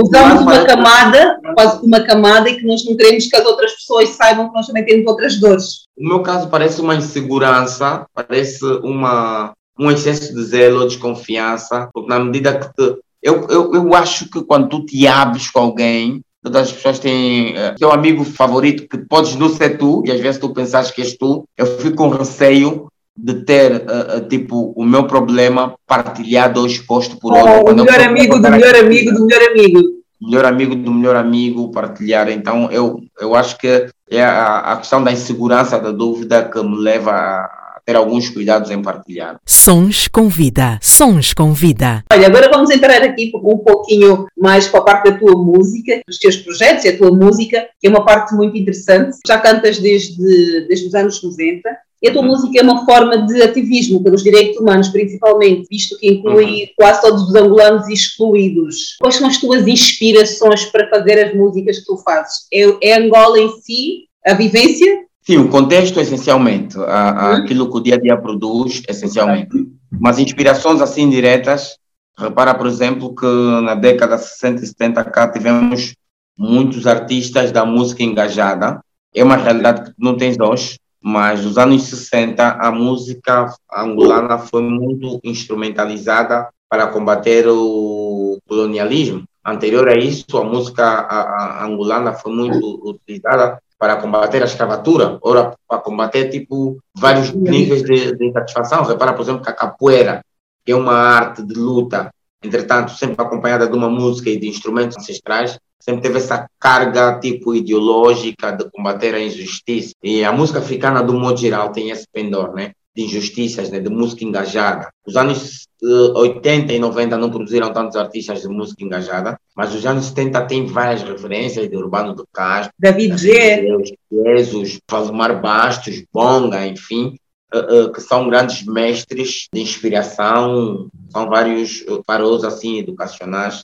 usamos uma camada, quase uma camada, e que nós não queremos que as outras pessoas saibam que nós também temos outras dores. No meu caso parece uma insegurança, parece uma, um excesso de zelo, desconfiança, porque na medida que te, eu, eu, eu acho que quando tu te abres com alguém, Todas as pessoas têm uh, teu amigo favorito que podes não ser tu, e às vezes tu pensas que és tu. Eu fico com receio de ter, uh, uh, tipo, o meu problema partilhado ou exposto por oh, outro. O melhor amigo do melhor amigo do melhor amigo. Melhor amigo do melhor amigo, partilhar. Então, eu, eu acho que é a, a questão da insegurança, da dúvida que me leva a ter alguns cuidados em partilhar. Sons com vida, sons com vida. Olha, agora vamos entrar aqui um pouquinho mais para a parte da tua música, dos teus projetos e a tua música, que é uma parte muito interessante. Já cantas desde, desde os anos 90. E a tua uhum. música é uma forma de ativismo pelos direitos humanos, principalmente, visto que inclui uhum. quase todos os angolanos excluídos. Quais são as tuas inspirações para fazer as músicas que tu fazes? É, é Angola em si, a vivência, Sim, o contexto essencialmente, a, a, uhum. aquilo que o dia a dia produz essencialmente. Mas inspirações assim diretas, repara, por exemplo, que na década 60 e 70 cá tivemos muitos artistas da música engajada. É uma realidade que não tens hoje, mas nos anos 60 a música angolana foi muito instrumentalizada para combater o colonialismo. Anterior a isso, a música a, a angolana foi muito utilizada para combater a escravatura, ou para combater tipo vários níveis de, de insatisfação. Repara, por exemplo, que a capoeira, que é uma arte de luta, entretanto, sempre acompanhada de uma música e de instrumentos ancestrais, sempre teve essa carga tipo ideológica de combater a injustiça. E a música africana, do modo geral, tem esse pendor, né? De injustiças, né, de música engajada. Os anos uh, eh, 80 e 90 não produziram tantos artistas de música engajada, mas os anos 70 tem várias referências de Urbano do Castro, David G. Jesus, Valmar Bastos, Bonga, enfim, uh, uh, que são grandes mestres de inspiração, são vários faros assim educacionais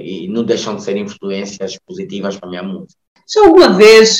e não deixam de ser influências positivas para a minha música. Já alguma vez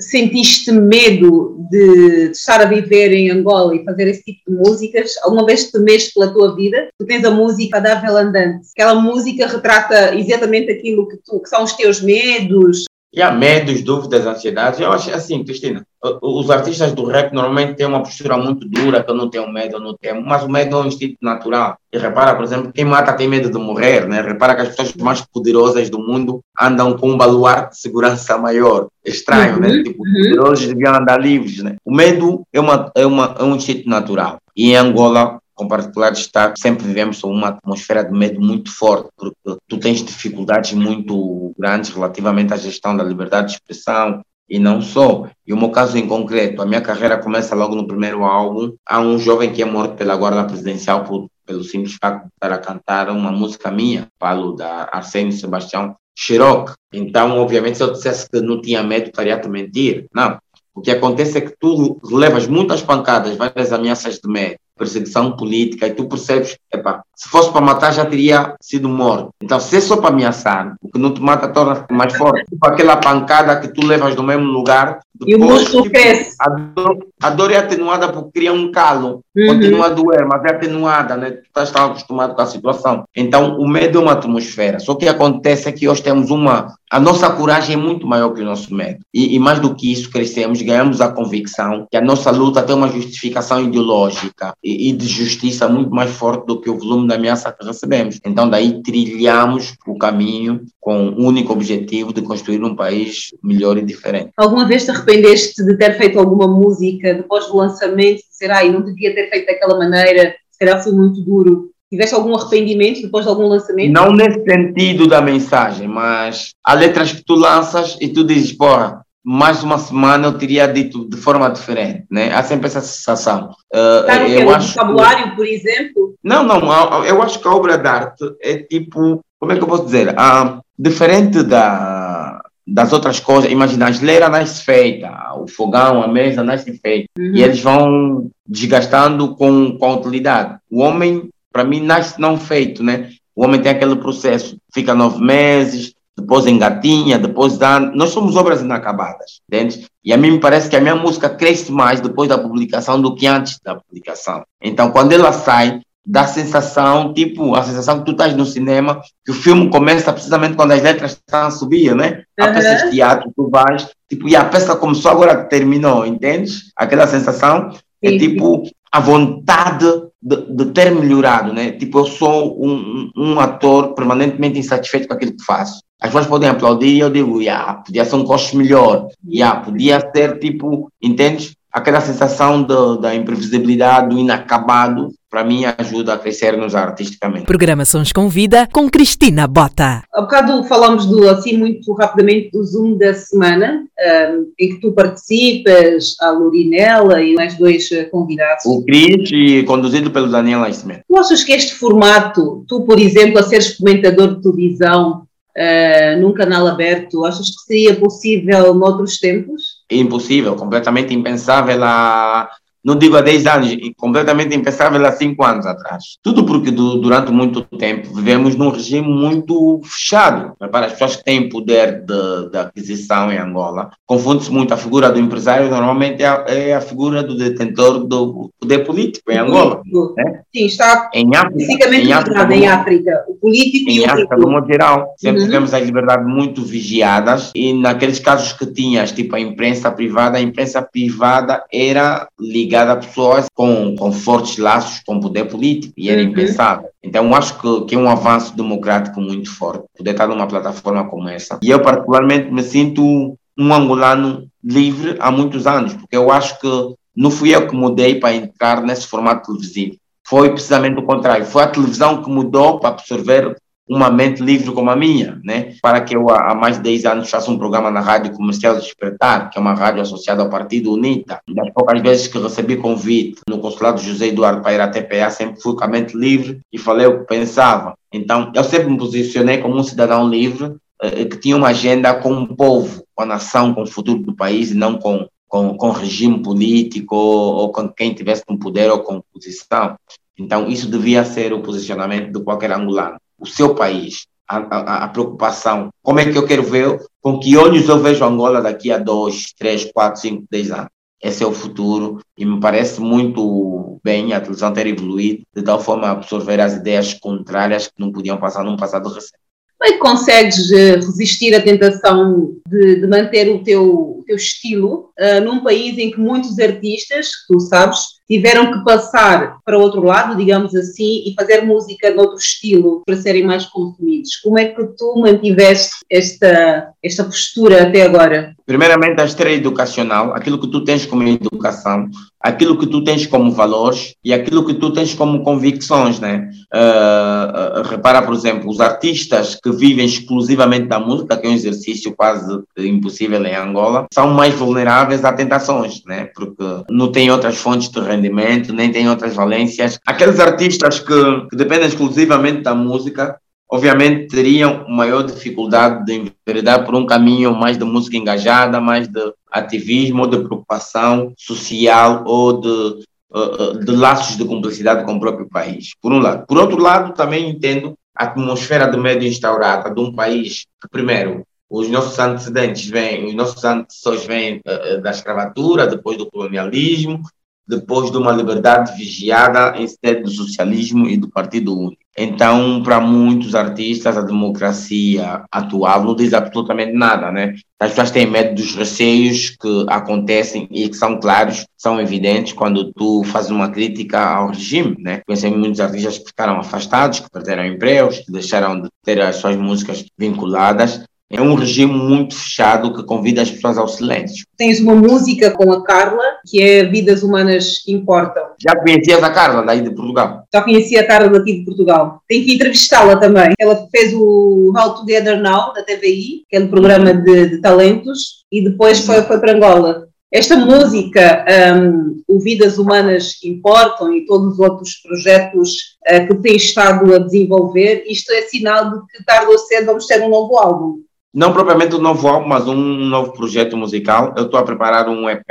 sentiste medo de, estar a viver em Angola e fazer esse tipo de músicas? Alguma vez temeste pela tua vida? Tu tens a música da Andante. Aquela música retrata exatamente aquilo que, tu, que são os teus medos, e há medos, dúvidas, ansiedades. Eu acho assim, Cristina, os artistas do rap normalmente têm uma postura muito dura, que eu não tenho medo, eu não tenho, mas o medo é um instinto natural. E repara, por exemplo, quem mata tem medo de morrer, né? Repara que as pessoas mais poderosas do mundo andam com um baluarte de segurança maior. Estranho, né? uhum, né? Tipo, uhum. poderosos deviam andar livres, né? O medo é, uma, é, uma, é um instinto natural. E em Angola, com particular destaque, sempre vivemos uma atmosfera de medo muito forte, porque tu tens dificuldades muito grandes relativamente à gestão da liberdade de expressão, e não só. E o meu caso em concreto, a minha carreira começa logo no primeiro álbum. Há um jovem que é morto pela guarda presidencial por, pelo simples facto de estar a cantar uma música minha, falo da Arsênio Sebastião Xiroc. Então, obviamente, se eu dissesse que não tinha medo, estaria a mentir. Não. O que acontece é que tu levas muitas pancadas, várias ameaças de medo perseguição política, e tu percebes, epa, se fosse para matar já teria sido morto. Então, se é só para ameaçar, o que não te mata torna-te mais forte. Tipo aquela pancada que tu levas no mesmo lugar. Depois, e o músculo tipo, cresce. A dor, a dor é atenuada porque cria um calo. Uhum. Continua a doer, mas é atenuada, né? Tu estás tão acostumado com a situação. Então, o medo é uma atmosfera. Só que acontece é que hoje temos uma. A nossa coragem é muito maior que o nosso medo. E, e mais do que isso, crescemos, ganhamos a convicção que a nossa luta tem uma justificação ideológica e, e de justiça muito mais forte do que o volume da ameaça que recebemos. Então, daí trilhamos o caminho com o único objetivo de construir um país melhor e diferente. Alguma vez te arrependeste de ter feito alguma música depois do lançamento, dizer, ai, não devia ter feito daquela maneira, se calhar foi muito duro? Tiveste algum arrependimento depois de algum lançamento? Não nesse sentido da mensagem, mas há letras que tu lanças e tu dizes, porra, mais uma semana eu teria dito de forma diferente, né? Há sempre essa sensação. Uh, no eu acho vocabulário, que... por exemplo? Não, não, eu acho que a obra de arte é tipo, como é que eu posso dizer? Uh, diferente da, das outras coisas, imagina, a geleira nasce feita, o fogão, a mesa nasce feita, uhum. e eles vão desgastando com, com a utilidade. O homem, para mim, nasce não feito, né? O homem tem aquele processo, fica nove meses, depois engatinha, depois dá. Nós somos obras inacabadas, entende? E a mim me parece que a minha música cresce mais depois da publicação do que antes da publicação. Então, quando ela sai, dá a sensação, tipo, a sensação que tu estás no cinema, que o filme começa precisamente quando as letras estão a subir, né? A uhum. peça de teatro, tu vais, tipo, e a peça começou agora que terminou, entendes? Aquela sensação é tipo a vontade de, de, ter melhorado, né? Tipo, eu sou um, um, ator permanentemente insatisfeito com aquilo que faço. As pessoas podem aplaudir e eu digo, yeah, podia ser um costo melhor, yeah, podia ser tipo, entendes? Aquela sensação de, da imprevisibilidade, do inacabado, para mim ajuda a crescermos artisticamente. Programações com vida com Cristina Bota. Há bocado falamos do, assim muito rapidamente do Zoom da semana, um, em que tu participas, a Lorinela e mais dois eh, convidados. O Cris e conduzido pelo Daniel Nascimento. Tu achas que este formato, tu por exemplo, a seres comentador de televisão uh, num canal aberto, achas que seria possível noutros tempos? Impossível, completamente impensável há não digo há 10 anos, completamente impensável há 5 anos atrás. Tudo porque do, durante muito tempo vivemos num regime muito fechado. Para as pessoas que têm poder de, de aquisição em Angola, confunde-se muito a figura do empresário, normalmente é a, é a, figura do detentor do poder político em Angola. Né? Sim, está em África, em África, em África. O político em e o África, no modo geral, sempre uhum. tivemos as liberdades muito vigiadas e naqueles casos que tinhas, tipo a imprensa privada, a imprensa privada era ligada ligada a pessoas com, com fortes laços com poder político e era uhum. impensável. Então, acho que, que é um avanço democrático muito forte poder estar numa plataforma como essa. E eu, particularmente, me sinto um angolano livre há muitos anos, porque eu acho que não fui eu que mudei para entrar nesse formato televisivo. Foi precisamente o contrário. Foi a televisão que mudou para absorver uma mente livre como a minha, né? Para que eu há mais de 10 anos faça um programa na Rádio Comercial Despertar, que é uma rádio associada ao Partido UNITA. Das poucas vezes que recebi convite no consulado José Eduardo para ir à TPA, sempre fui com a mente livre e falei o que pensava. Então, eu sempre me posicionei como um cidadão livre eh, que tinha uma agenda com o povo, com a nação, com o futuro do país e não com com, com regime político ou, ou com quem tivesse no poder ou com oposição. Então, isso devia ser o posicionamento de qualquer angolano. O seu país, a, a, a, preocupação. Como é que eu quero ver? Com que olhos eu vejo Angola daqui a dois, três, quatro, cinco, dez anos? Esse é o futuro e me parece muito bem a televisão ter evoluído de tal forma a absorver as ideias contrárias que não podiam passar num passado recente. Como é que consegues eh, resistir à tentação de, de manter o teu, teu estilo uh, num país em que muitos artistas, tu sabes, tiveram que passar para outro lado, digamos assim, e fazer música noutro estilo para serem mais consumidos. Como é que tu mantiveste esta, esta postura até agora? Primeiramente, a esteira educacional, aquilo que tu tens como educação, aquilo que tu tens como valores e aquilo que tu tens como convicções, né? Uh, repara, por exemplo, os artistas que vivem exclusivamente da música, que é um exercício quase impossível em Angola, são mais vulneráveis a tentações, né? Porque não têm outras fontes de rendimento, nem têm outras valências. Aqueles artistas que, que dependem exclusivamente da música, obviamente teriam maior dificuldade de enveredar por um caminho mais de música engajada, mais de ativismo, de preocupação social ou de, eh, eh, de laços de cumplicidade com o próprio país, por um lado. Por outro lado, também entendo a atmosfera de médio instaurada de um país que, primeiro, os nossos antecedentes vêm, os nossos antecessores vêm uh, da escravatura, depois do colonialismo, depois de uma liberdade vigiada em sede do socialismo e do Partido Único. Então, para muitos artistas, a democracia atual não diz absolutamente nada, né? As pessoas têm medo dos receios que acontecem e que são claros, são evidentes quando tu fazes uma crítica ao regime, né? Conhecem muitos artistas que ficaram afastados, que perderam empregos, que deixaram de ter as suas músicas vinculadas é um regime muito fechado que convida as pessoas ao silêncio. Tens uma música com a Carla, que é Vidas Humanas que Importam. Já conhecias a Carla, daí de Portugal? Já conhecia a Carla daqui de Portugal. Tenho que entrevistá-la também. Ela fez o How Together Now, da TVI, que é um programa de, de talentos, e depois foi, foi para Angola. Esta música, um, o Vidas Humanas que Importam e todos os outros projetos uh, que tem estado a desenvolver, isto é sinal de que tarde ou cedo vamos ter um novo álbum. Não propriamente um novo álbum, mas um novo projeto musical. Eu estou a preparar um EP,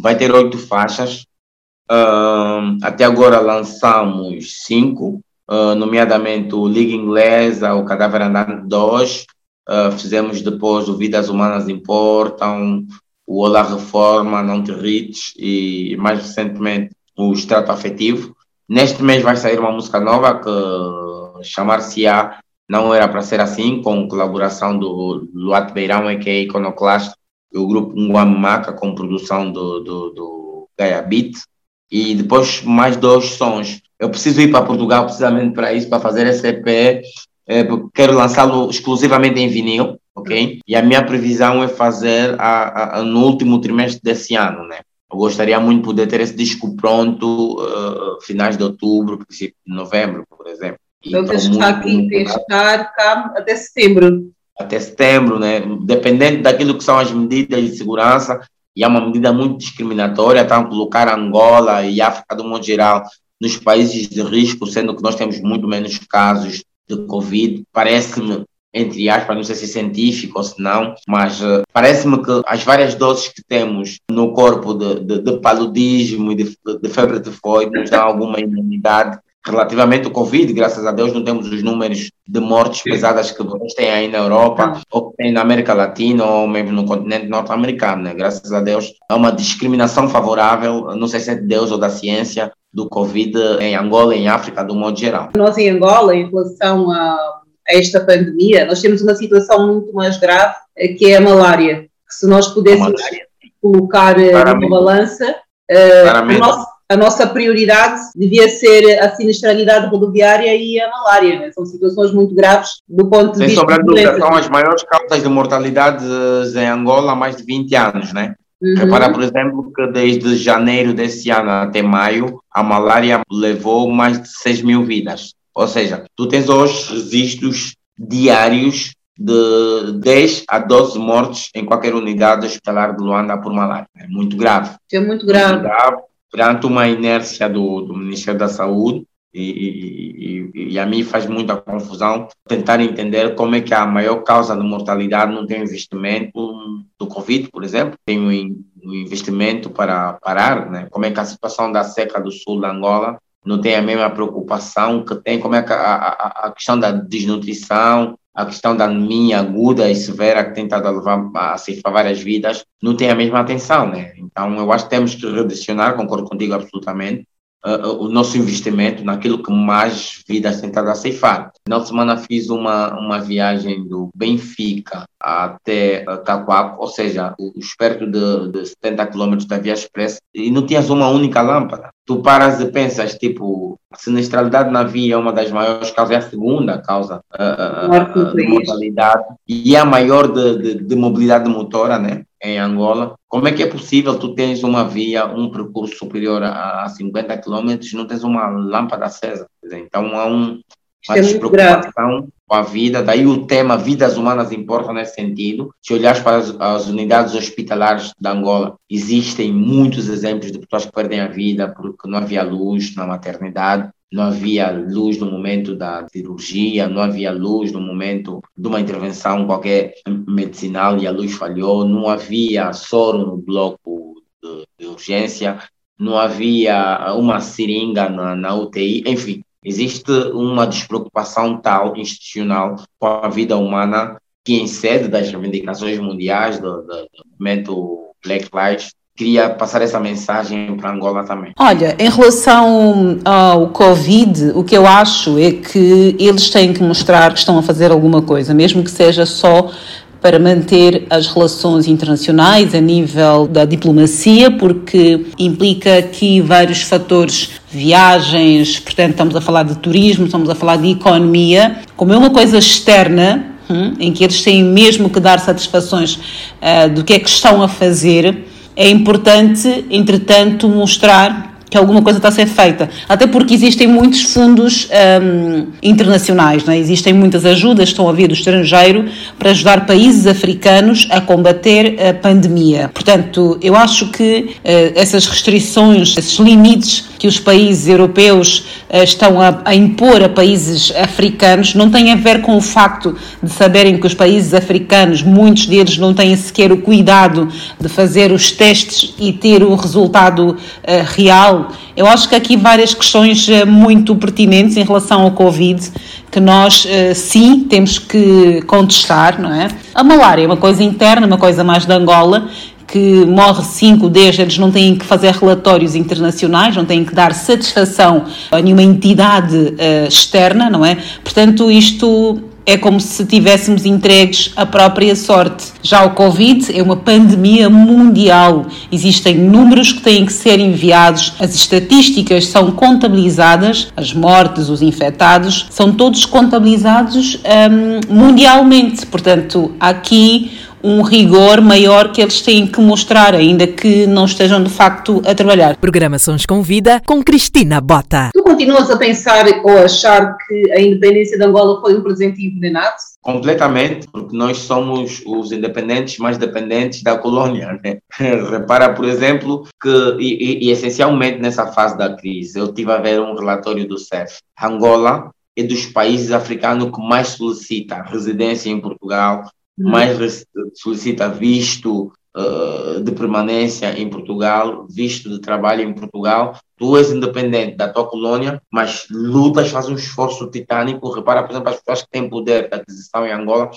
vai ter oito faixas. Uh, até agora lançamos cinco, uh, nomeadamente o Liga Inglesa, o Cadáver Andante 2. Uh, fizemos depois o Vidas Humanas Importam, o Olá Reforma, Não Te Rites e mais recentemente o Extrato Afetivo. Neste mês vai sair uma música nova que chamar-se-á não era para ser assim, com colaboração do Luat Beirão, que é Iconoclast, e o grupo Nguamaca, com produção do, do, do Gaia Beat, e depois mais dois sons. Eu preciso ir para Portugal precisamente para isso, para fazer esse EP, é, quero lançá-lo exclusivamente em vinil, ok? E a minha previsão é fazer a, a, no último trimestre desse ano, né? Eu gostaria muito de poder ter esse disco pronto uh, finais de outubro, princípio de novembro, por exemplo. Então, tens que estar aqui, tens estar cá até setembro. Até setembro, né? Dependendo daquilo que são as medidas de segurança, e é uma medida muito discriminatória, estão a colocar Angola e África do modo geral nos países de risco, sendo que nós temos muito menos casos de Covid. Parece-me, entre aspas, não sei se é científico ou se não, mas uh, parece-me que as várias doses que temos no corpo de, de, de paludismo e de, de febre tifoide nos dão alguma imunidade relativamente ao Covid, graças a Deus não temos os números de mortes pesadas que vocês têm aí na Europa, ou que tem na América Latina, ou mesmo no continente norte-americano, né? Graças a Deus há uma discriminação favorável, não sei se é de Deus ou da ciência, do Covid em Angola e em África, do modo geral. Nós em Angola, em relação a, a esta pandemia, nós temos uma situação muito mais grave, eh, que é a malária. Se nós pudéssemos colocar eh, Claramente. numa balança, uh, o nosso a nossa prioridade devia ser a sinistralidade rodoviária e a malária. Né? São situações muito graves do ponto de Sem vista. Sem sombra de dúvida, são as maiores causas de mortalidade em Angola há mais de 20 anos, né? Uhum. Repara, por exemplo, que desde janeiro desse ano até maio, a malária levou mais de 6 mil vidas. Ou seja, tu tens hoje registros diários de 10 a 12 mortes em qualquer unidade hospitalar de Luanda por malária. É muito grave. É muito grave. Muito grave perante uma inércia do, do Ministério da Saúde E, e, e, a mim faz muita confusão tentar entender como é que a maior causa de mortalidade não tem investimento do Covid, por exemplo, tem um investimento para parar, né? como é que a situação da seca do sul da Angola não tem a mesma preocupação que tem, como é que a, a, a questão da desnutrição, a questão da anemia aguda e severa que tem estado a levar a ceifar várias vidas, não tem a mesma atenção, né? Então, eu acho que temos que redirecionar, concordo contigo absolutamente, uh, o nosso investimento naquilo que mais vidas têm estado a ceifar. Na semana fiz uma, uma viagem do Benfica até Cacoaco, ou seja, os perto de, de 70 quilômetros da Via Expressa, e não tinhas uma única lâmpada. Tu paras e pensas, tipo, a sinistralidade na via é uma das maiores causas, é a segunda causa uh, de mortalidade, e é a maior de, de, de mobilidade motora, né? em Angola, como é que é possível tu tens uma via, um percurso superior a, a 50 quilômetros e não tens uma lâmpada acesa? Então há um, uma é despreocupação com a vida, daí o tema vidas humanas importa nesse sentido. Se olhares para as, as, unidades hospitalares de Angola, existem muitos exemplos de pessoas que perdem a vida porque não havia luz na maternidade, não havia luz no momento da cirurgia, não havia luz no momento de uma intervenção qualquer medicinal e a luz falhou, não havia soro no bloco de, de urgência, não havia uma seringa na, na UTI, enfim, existe uma despreocupação tal institucional com a vida humana que em sede das reivindicações mundiais do, do, do movimento Black Lives queria passar essa mensagem para Angola também. Olha, em relação ao Covid, o que eu acho é que eles têm que mostrar que estão a fazer alguma coisa, mesmo que seja só para manter as relações internacionais a nível da diplomacia, porque implica aqui vários fatores, viagens, portanto estamos a falar de turismo, estamos a falar de economia, como é uma coisa externa, hum, em que eles têm mesmo que dar satisfações uh, do que é que estão a fazer, é importante, entretanto, mostrar que alguma coisa está a ser feita. Até porque existem muitos fundos um, internacionais, é? existem muitas ajudas, estão a vir do estrangeiro, para ajudar países africanos a combater a pandemia. Portanto, eu acho que uh, essas restrições, esses limites que os países europeus uh, estão a, a, impor a países africanos, não têm a ver com o facto de saberem que os países africanos, muitos deles não têm sequer o cuidado de fazer os testes e ter o resultado uh, real eu acho que aqui várias questões eh, muito pertinentes em relação ao Covid que nós eh, sim temos que contestar, não é? A malária é uma coisa interna, uma coisa mais de Angola, que morre 5, 10, eles não têm que fazer relatórios internacionais, não têm que dar satisfação a nenhuma entidade uh, externa, não é? Portanto, isto é como se tivéssemos entregues à própria sorte. Já o Covid é uma pandemia mundial. Existem números que têm que ser enviados, as estatísticas são contabilizadas, as mortes, os infectados, são todos contabilizados um, mundialmente. Portanto, aqui um rigor maior que eles têm que mostrar, ainda que não estejam de facto a trabalhar. Programações com Vida com Cristina Bota. Tu continuas a pensar ou a achar que a independência de Angola foi um presente envenenado? Completamente, porque nós somos os independentes mais dependentes da colônia. Né? Repara, por exemplo, que, e, e, e essencialmente nessa fase da crise, eu tive a ver um relatório do CEF. Angola é dos países africanos que mais solicita residência em Portugal, mais solicita visto uh, de permanência em Portugal, visto de trabalho em Portugal. Tu és independente da tua colônia, mas lutas, faz um esforço titânico. Repara, por exemplo, as pessoas que têm poder de aquisição em Angola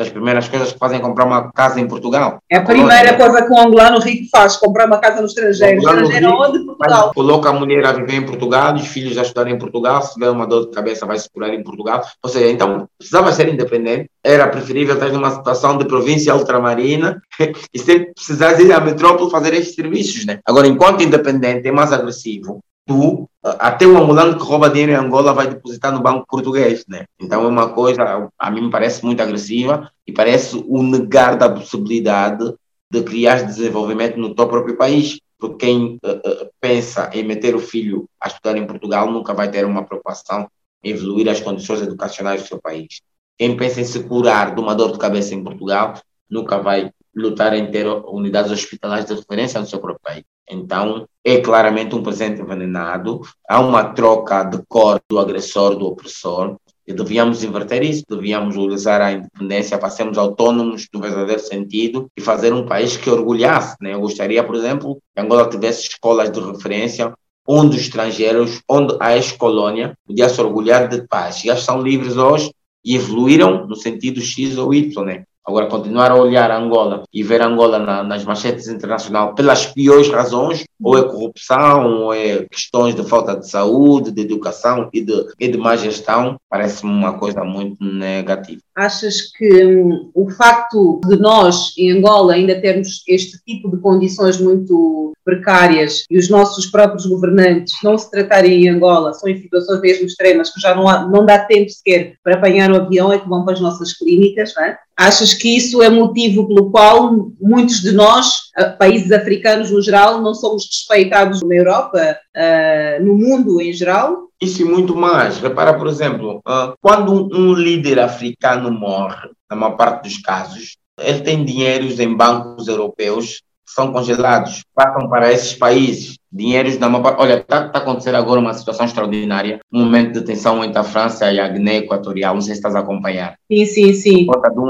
das primeiras coisas que fazem é comprar uma casa em Portugal. É a primeira coisa que um angolano rico faz, comprar uma casa no estrangeiro. Estrangeiro onde? Portugal. Coloca a mulher a viver em Portugal, os filhos a estudar em Portugal, se tiver uma dor de cabeça vai se curar em Portugal. Ou seja, então, precisava ser independente, era preferível estar numa situação de província ultramarina e sem precisar ir à metrópole fazer estes serviços, né? Agora, enquanto independente é mais agressivo, tu, até um angolano que rouba dinheiro em Angola vai depositar no banco português, né? Então é uma coisa, a mim me parece muito agressiva e parece o negar da possibilidade de criar desenvolvimento no teu próprio país. Porque quem uh, uh, pensa em meter o filho a estudar em Portugal nunca vai ter uma preocupação em evoluir as condições educacionais do seu país. Quem pensa em se curar de uma dor de cabeça em Portugal nunca vai lutar em ter unidades hospitalares de referência no seu próprio país. Então, é claramente um presente envenenado, há uma troca de cor do agressor, do opressor, e devíamos inverter isso, devíamos usar a independência para sermos autônomos no verdadeiro sentido e fazer um país que orgulhasse. Né? Eu gostaria, por exemplo, que Angola tivesse escolas de referência onde os estrangeiros, onde a ex-colônia podia se orgulhar de paz. Já são livres hoje e evoluíram no sentido X ou Y. Né? Agora, continuar a olhar Angola e ver Angola na, nas manchetes internacionais pelas piores razões, ou é corrupção, ou é questões de falta de saúde, de educação e de, e de má gestão, parece-me uma coisa muito negativa. Achas que hum, o facto de nós, em Angola, ainda termos este tipo de condições muito precárias e os nossos próprios governantes não se tratarem em Angola, são em situações mesmo extremas, que já não, há, não dá tempo sequer para apanhar o avião, é que vão para as nossas clínicas, não é? Achas que isso é motivo pelo qual muitos de nós, eh, países africanos no geral, não somos respeitados na Europa, uh, no mundo em geral? Isso e muito mais. Repara, por exemplo, uh, quando um líder africano morre, na maior parte dos casos, ele tem dinheiros em bancos europeus são congelados, passam para esses países. Dinheiros da maior Olha, está tá acontecendo agora uma situação extraordinária, um momento de tensão entre a França e a Guiné Equatorial. Não sei se estás a acompanhar. Sim, sim, sim. Por causa do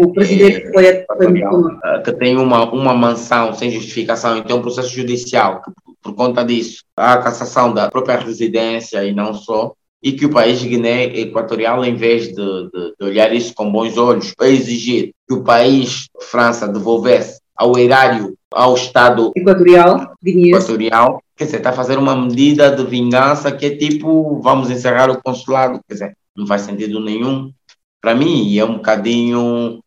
o presidente que foi, eh, que tem uma, uma mansão sem justificação, então um processo judicial que, por conta disso, há a cassação da própria residência e não só, e que o país Guiné Equatorial, em vez de, de, de olhar isso com bons olhos, para exigir que o país França devolvesse ao erário, ao Estado equatorial, equatorial quer dizer, está a fazer uma medida de vingança que é tipo, vamos encerrar o consulado, quer dizer, não faz sentido nenhum. Para mim, é um bocadinho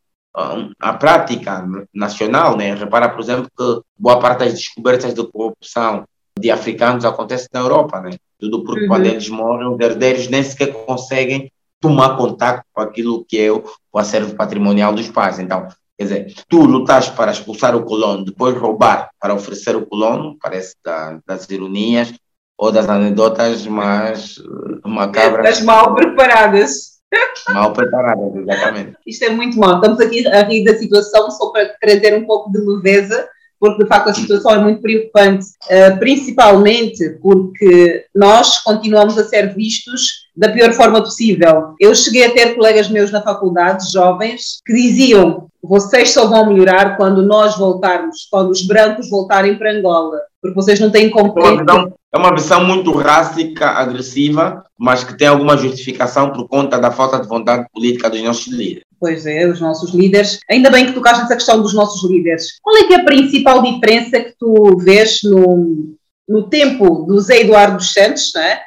a prática nacional, né? Repara, por exemplo, que boa parte das descobertas de corrupção de africanos acontece na Europa, né? Tudo porque uhum. quando eles morrem, os herdeiros nem sequer conseguem tomar contato com aquilo que é o, o acervo patrimonial dos pais. Então, Quer dizer, tu lutas para expulsar o colono, depois roubar para oferecer o colono, parece da, das ironias ou das anedotas mais uh, macabras. Das mal preparadas. Mal preparadas, exatamente. Isto é muito mal. Estamos aqui a rir da situação só para trazer um pouco de leveza, porque de facto a situação é muito preocupante, uh, principalmente porque nós continuamos a ser vistos da pior forma possível. Eu cheguei a ter colegas meus na faculdade, jovens, que diziam: vocês só vão melhorar quando nós voltarmos, quando os brancos voltarem para Angola, porque vocês não têm competência. É uma visão muito rástica, agressiva, mas que tem alguma justificação por conta da falta de vontade política dos nossos líderes. Pois é, os nossos líderes. Ainda bem que tocaste nessa questão dos nossos líderes. Qual é que é a principal diferença que tu vês no, no tempo do Zé Eduardo dos Santos, não é? Eh,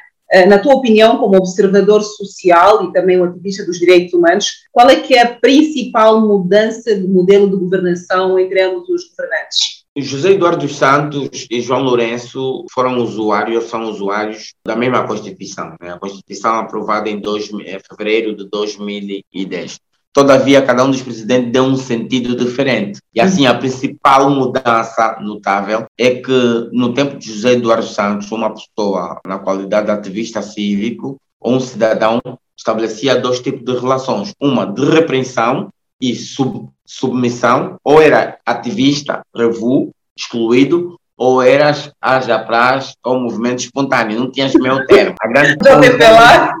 na tua opinião, como observador social e também um ativista dos direitos humanos, qual é que é a principal mudança de modelo de governação entre ambos os governantes? José Eduardo dos Santos e João Lourenço foram usuários, são usuários da mesma Constituição, né? a Constituição aprovada em, dois, em fevereiro de 2010. Todavia, cada um dos presidentes deu um sentido diferente. E assim, a principal mudança notável é que, no tempo de José Eduardo Santos, uma pessoa, na qualidade de ativista cívico, ou um cidadão, estabelecia dois tipos de relações: uma de repreensão e sub, submissão, ou era ativista, revu, excluído, ou eras haja praz ou movimento espontâneo, não tinhas meio termo. A grande,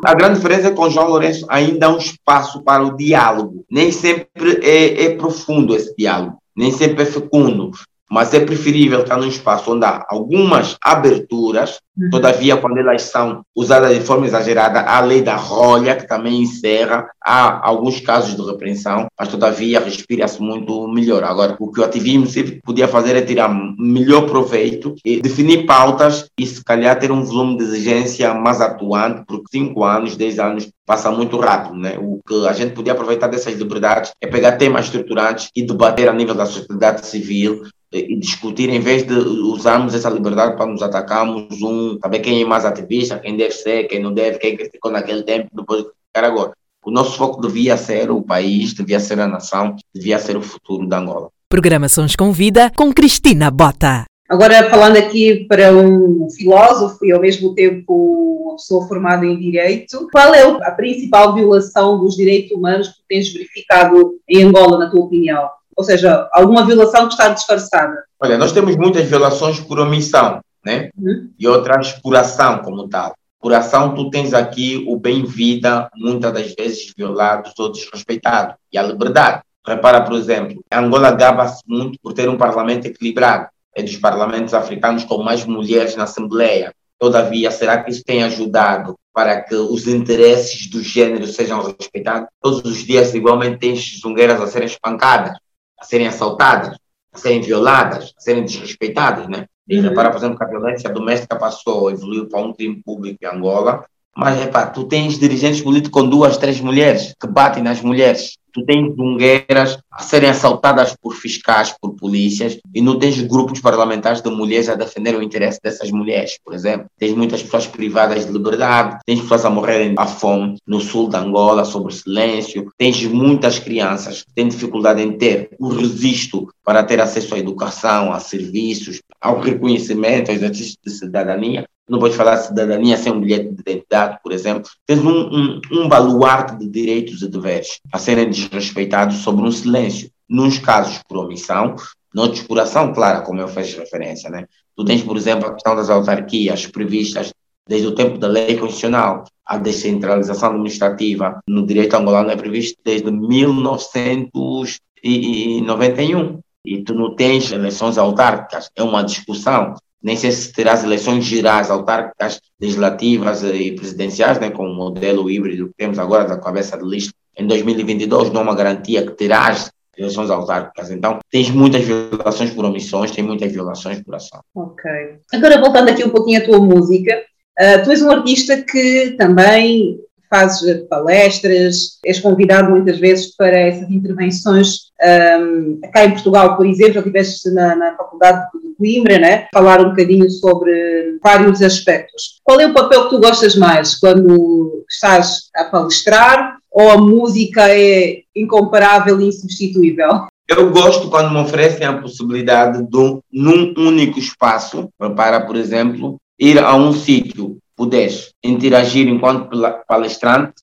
a grande diferença é que com João Lourenço ainda há um espaço para o diálogo. Nem sempre é, é profundo esse diálogo, nem sempre é fecundo mas é preferível estar num espaço onde há algumas aberturas, uhum. todavia, quando elas são usadas de forma exagerada, há a lei da rolha, que também encerra, há alguns casos de repreensão, mas todavia respira-se muito melhor. Agora, o que o ativismo sempre podia fazer é tirar melhor proveito e definir pautas e, se calhar, ter um volume de exigência mais atuante, porque cinco anos, dez anos passa muito rápido, né? O que a gente podia aproveitar dessas liberdades é pegar temas estruturantes e debater a nível da sociedade civil e discutir, em vez de usarmos essa liberdade para nos atacarmos um, saber quem é mais ativista, quem deve ser, quem não deve, quem criticou naquele tempo, depois de criticar agora. O nosso foco devia ser o país, devia ser a nação, devia ser o futuro da Angola. Programações com Vida com Cristina Bota. Agora, falando aqui para um filósofo e ao mesmo tempo uma pessoa formada em Direito, qual é a principal violação dos direitos humanos que tens verificado em Angola, na tua opinião? Ou seja, alguma violação que está disfarçada? Olha, nós temos muitas violações por omissão, né? Uhum. E outras por ação como tal. Por ação, tu tens aqui o bem-vida, muitas das vezes violado ou desrespeitado, e a liberdade. Repara, por exemplo, Angola gaba-se muito por ter um parlamento equilibrado. É dos parlamentos africanos com mais mulheres na Assembleia. Todavia, será que isso tem ajudado para que os interesses do gênero sejam respeitados? Todos os dias, igualmente, tens zungueiras a serem espancadas, a serem assaltadas, a serem violadas, a serem desrespeitadas, né? E uhum. repara, por exemplo, que a violência doméstica passou, evoluiu para um crime público em Angola, mas, repara, tu tens dirigentes políticos com duas, três mulheres que batem nas mulheres tu tens dungueiras a serem assaltadas por fiscais, por polícias, e não tens grupos parlamentares de mulheres a defender o interesse dessas mulheres, por exemplo. Tens muitas pessoas privadas de liberdade, tens pessoas a morrerem à fome no sul de Angola, sobre o silêncio, tens muitas crianças que têm dificuldade em ter o registro para ter acesso à educação, a serviços, ao reconhecimento, ao exercício de cidadania, não podes falar cidadania sem um bilhete de identidade, por exemplo. Tens um, um, um baluarte de direitos e deveres a serem desrespeitados sobre um silêncio. Nos casos por omissão, noutros por ação, claro, como eu fiz referência. Né? Tu tens, por exemplo, a questão das autarquias previstas desde o tempo da lei constitucional. A descentralização administrativa no direito angolano é prevista desde 1991. E tu não tens eleições autárquicas, é uma discussão nem sei se terás eleições gerais, autárquicas, legislativas e presidenciais, né, com o modelo híbrido que temos agora da cabeça de lista em 2022, não é uma garantia que terás eleições autárquicas. Então, tens muitas violações por omissões, tem muitas violações por ação. Ok. Agora, voltando aqui um pouquinho à tua música, uh, tu és um artista que também fazes palestras, és convidado muitas vezes para essas intervenções um, cá em Portugal, por exemplo, já estiveste na, na Faculdade de Coimbra, né? falar um bocadinho sobre vários aspectos. Qual é o papel que tu gostas mais quando estás a palestrar ou a música é incomparável e insubstituível? Eu gosto quando me oferecem a possibilidade de, num único espaço, para, por exemplo, ir a um sítio puderes interagir enquanto palestrante,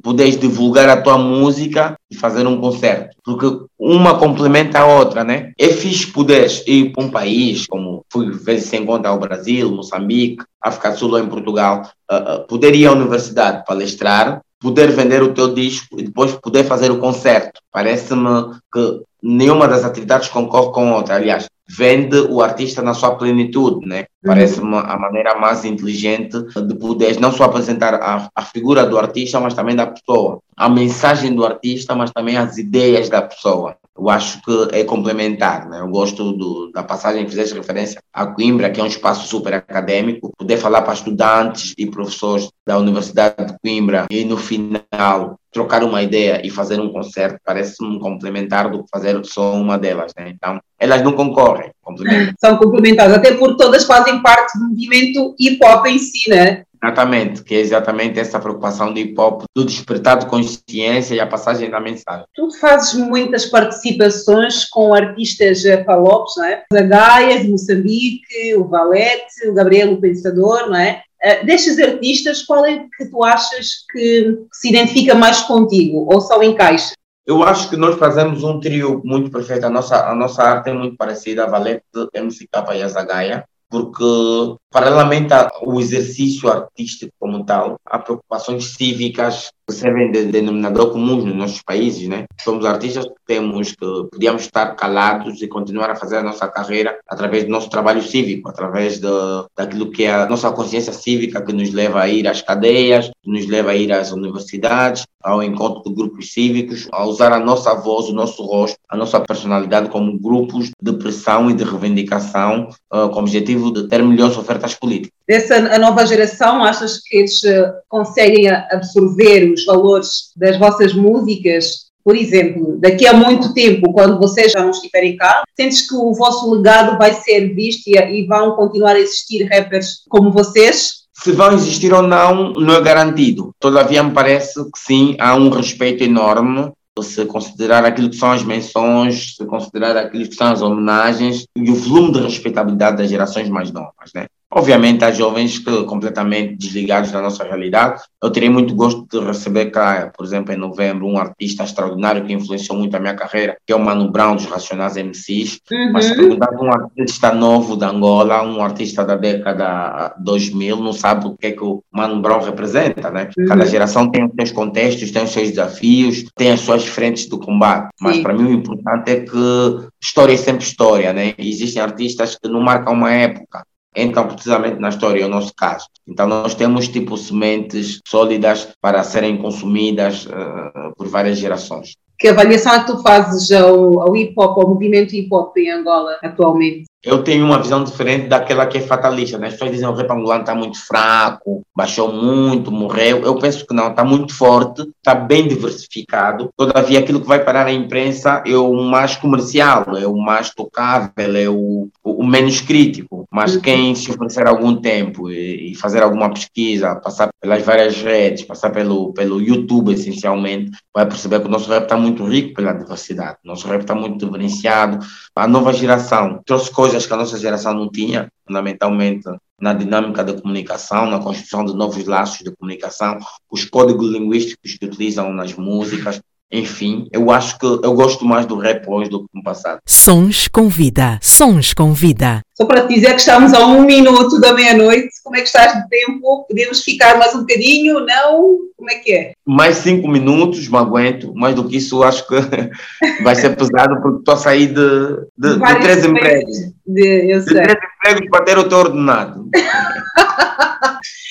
puderes divulgar a tua música e fazer um concerto. Porque uma complementa a outra, né? É fixe poderes ir para um país, como fui vezes se encontra ao Brasil, Moçambique, África do Sul ou em Portugal, uh, uh, poder ir à universidade palestrar, poder vender o teu disco e depois poder fazer o concerto. Parece-me que nenhuma das atividades concorre com outra. Aliás, vende o artista na sua plenitude, né? Uhum. Parece-me a maneira mais inteligente de poder não só apresentar a, a figura do artista, mas também da pessoa. A mensagem do artista, mas também as ideias da pessoa eu acho que é complementar. Né? Eu gosto do, da passagem que fizeste referência a Coimbra, que é um espaço super acadêmico, poder falar para estudantes e professores da Universidade de Coimbra e no final trocar uma ideia e fazer um concerto parece-me complementar do que fazer só uma delas. Né? Então, elas não concorrem. São complementares, até porque todas fazem parte do movimento hip hop em si, né? Exatamente, que é exatamente essa preocupação do hip hop, do despertar de consciência e a passagem da mensagem. Tu fazes muitas participações com artistas falopes, não é? Gaia, de Moçambique, o Valete, o Gabriel, o Pensador, não é? Uh, destes artistas, qual é que tu achas que se identifica mais contigo ou só encaixa? Eu acho que nós fazemos um trio muito perfeito. A nossa, a nossa arte é muito parecida, a Valete, MCK e a Zagaia porque, paralelamente ao exercício artístico como tal, há preocupações cívicas que servem de denominador comum nos nossos países, né? Somos artistas que temos que podíamos estar calados e continuar a fazer a nossa carreira através do nosso trabalho cívico, através de, daquilo que é a nossa consciência cívica que nos leva a ir às cadeias, que nos leva a ir às universidades, ao encontro de grupos cívicos, a usar a nossa voz, o nosso rosto, a nossa personalidade como grupos de pressão e de reivindicação uh, com o objetivo de ter melhores ofertas políticas. Dessa a nova geração, achas que eles uh, conseguem absorver os valores das vossas músicas por exemplo, daqui a muito tempo, quando vocês já não estiverem cá, sentes que o vosso legado vai ser visto e, e vão continuar a existir rappers como vocês? Se vão existir ou não, não é garantido. Todavia, me parece que sim, há um respeito enorme se considerar aquilo que são as menções, se considerar aquilo que são as homenagens e o volume de respeitabilidade das gerações mais novas, né? Obviamente, há jovens que completamente desligados da nossa realidade. Eu teria muito gosto de receber cá, por exemplo, em novembro, um artista extraordinário que influenciou muito a minha carreira, que é o Mano Brown dos Racionais MCs. Uhum. Mas se perguntar um artista novo da Angola, um artista da década 2000, não sabe o que é que o Mano Brown representa, né? Uhum. Cada geração tem os seus contextos, tem os seus desafios, tem as suas frentes do combate. Mas para mim o importante é que história é sempre história, né? Existem artistas que não marcam uma época entram precisamente na história, é o nosso caso. Então, nós temos tipo sementes sólidas para serem consumidas uh, por várias gerações. Que avaliação é que tu fazes ao, ao hip hop, ao movimento hip hop em Angola atualmente? Eu tenho uma visão diferente daquela que é fatalista. Né? As pessoas dizem o rap angolano está muito fraco, baixou muito, morreu. Eu penso que não, está muito forte, está bem diversificado. Todavia, aquilo que vai parar na imprensa é o mais comercial, é o mais tocável, é o, o menos crítico. Mas uhum. quem se oferecer algum tempo e, e, fazer alguma pesquisa, passar pelas várias redes, passar pelo, pelo YouTube essencialmente, vai perceber que o nosso rap está muito rico pela diversidade. O nosso rap está muito diferenciado. A nova geração trouxe coisas coisas que a nossa geração não tinha, fundamentalmente na dinâmica da comunicação, na construção de novos laços de comunicação, os códigos linguísticos que utilizam nas músicas, enfim, eu acho que eu gosto mais do rap hoje do que no passado. Sons com vida, sons com vida. Só para te dizer que estamos a um minuto da meia-noite, como é que estás de tempo? Podemos ficar mais um bocadinho? Não? Como é que é? Mais cinco minutos, me aguento. Mais do que isso, acho que vai ser pesado, porque estou a sair de, de, de três empregos. De, de três empregos para ter o teu ordenado.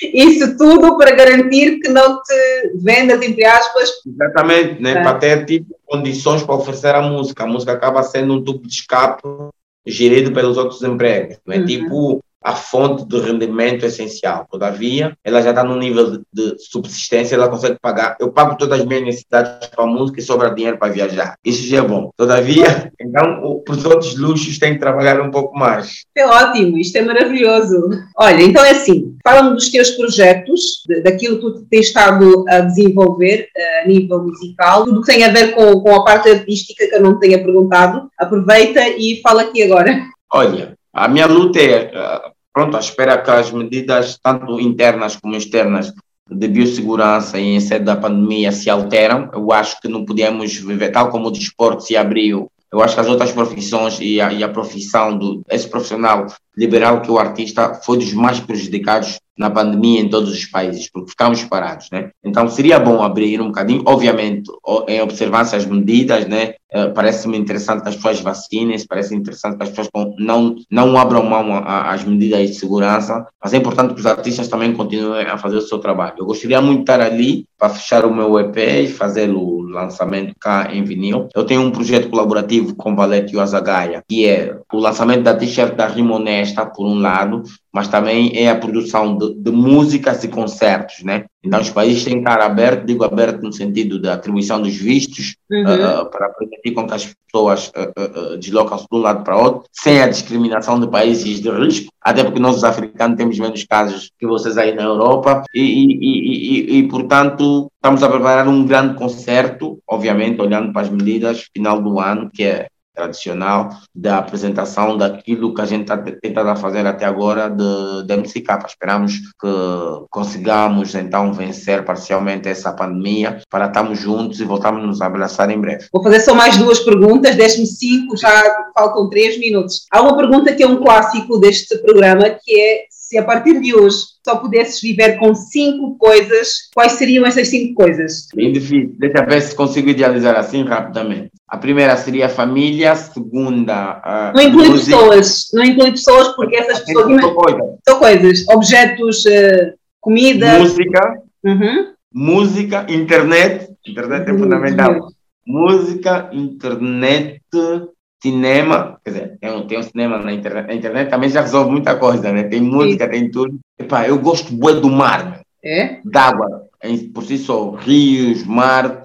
Isso tudo para garantir que não te vendas, entre aspas. Exatamente, né? É. para ter tipo, condições para oferecer a música. A música acaba sendo um tubo de escape gerido pelos outros empregos. Não é uhum. tipo a fonte de rendimento essencial. Todavia, ela já está no nível de, subsistência, ela consegue pagar. Eu pago todas as minhas necessidades para a música e sobra dinheiro para viajar. Isso já é bom. Todavia, então, para os outros luxos tem que trabalhar um pouco mais. É ótimo, isto é maravilhoso. Olha, então é assim, fala-me dos teus projetos, daquilo que tu tens estado a desenvolver eh, a nível musical, tudo que tem a ver com, com a parte artística que eu não tenha perguntado. Aproveita e fala aqui agora. Olha, a minha luta é, eh, pronto, à espera que as medidas, tanto internas como externas, de biossegurança em sede da pandemia se alteram. Eu acho que não podemos viver, tal como o desporto se abriu, eu acho que as outras profissões e a, e a profissão do esse profissional liberal que o artista foi dos mais prejudicados na pandemia em todos os países, porque ficamos parados, né? Então seria bom abrir um bocadinho, obviamente, em observância às medidas, né? Uh, Parece-me interessante que as pessoas vacinem, parece interessante que as pessoas não, não abram mão às medidas de segurança, mas é importante que os artistas também continuem a fazer o seu trabalho. Eu gostaria muito de estar ali para fechar o meu EP e fazer o lançamento cá em vinil. Eu tenho um projeto colaborativo com Valete Azagaia, que é o lançamento da t-shirt da Rimonesta, por um lado, mas também é a produção de, de, músicas e concertos, né? Então os países têm que estar abertos, digo aberto no sentido da atribuição dos vistos, uhum. uh, para permitir com que as pessoas uh, uh, deslocam-se de um lado para outro, sem a discriminação de países de risco, até porque nós os africanos temos menos casos que vocês aí na Europa, e, e, e, e, portanto estamos a preparar um grande concerto, obviamente olhando para as medidas final do ano, que é tradicional da apresentação daquilo que a gente está tentando fazer até agora de, de MCK. Esperamos que consigamos então vencer parcialmente essa pandemia para estarmos juntos e voltarmos a nos abraçar em breve. Vou fazer só mais duas perguntas, deixe-me cinco, já faltam três minutos. Há uma pergunta que é um clássico deste programa que é se a partir de hoje só pudesses viver com cinco coisas, quais seriam essas cinco coisas? Bem difícil. Deixa eu ver se consigo idealizar assim rapidamente. A primeira seria a família, a segunda. A não inclui música. pessoas, não inclui pessoas porque essas pessoas. São coisas. São coisas, objetos, uh, comida. Música. Uhum. Música, internet. Internet é uhum. fundamental. Música, internet, cinema, quer dizer, tem um, tem um cinema na internet, a internet também já resolve muita coisa, né? Tem música, Sim. tem tudo. Epá, eu gosto bué do mar, é? d'água, por si só, rios, mar,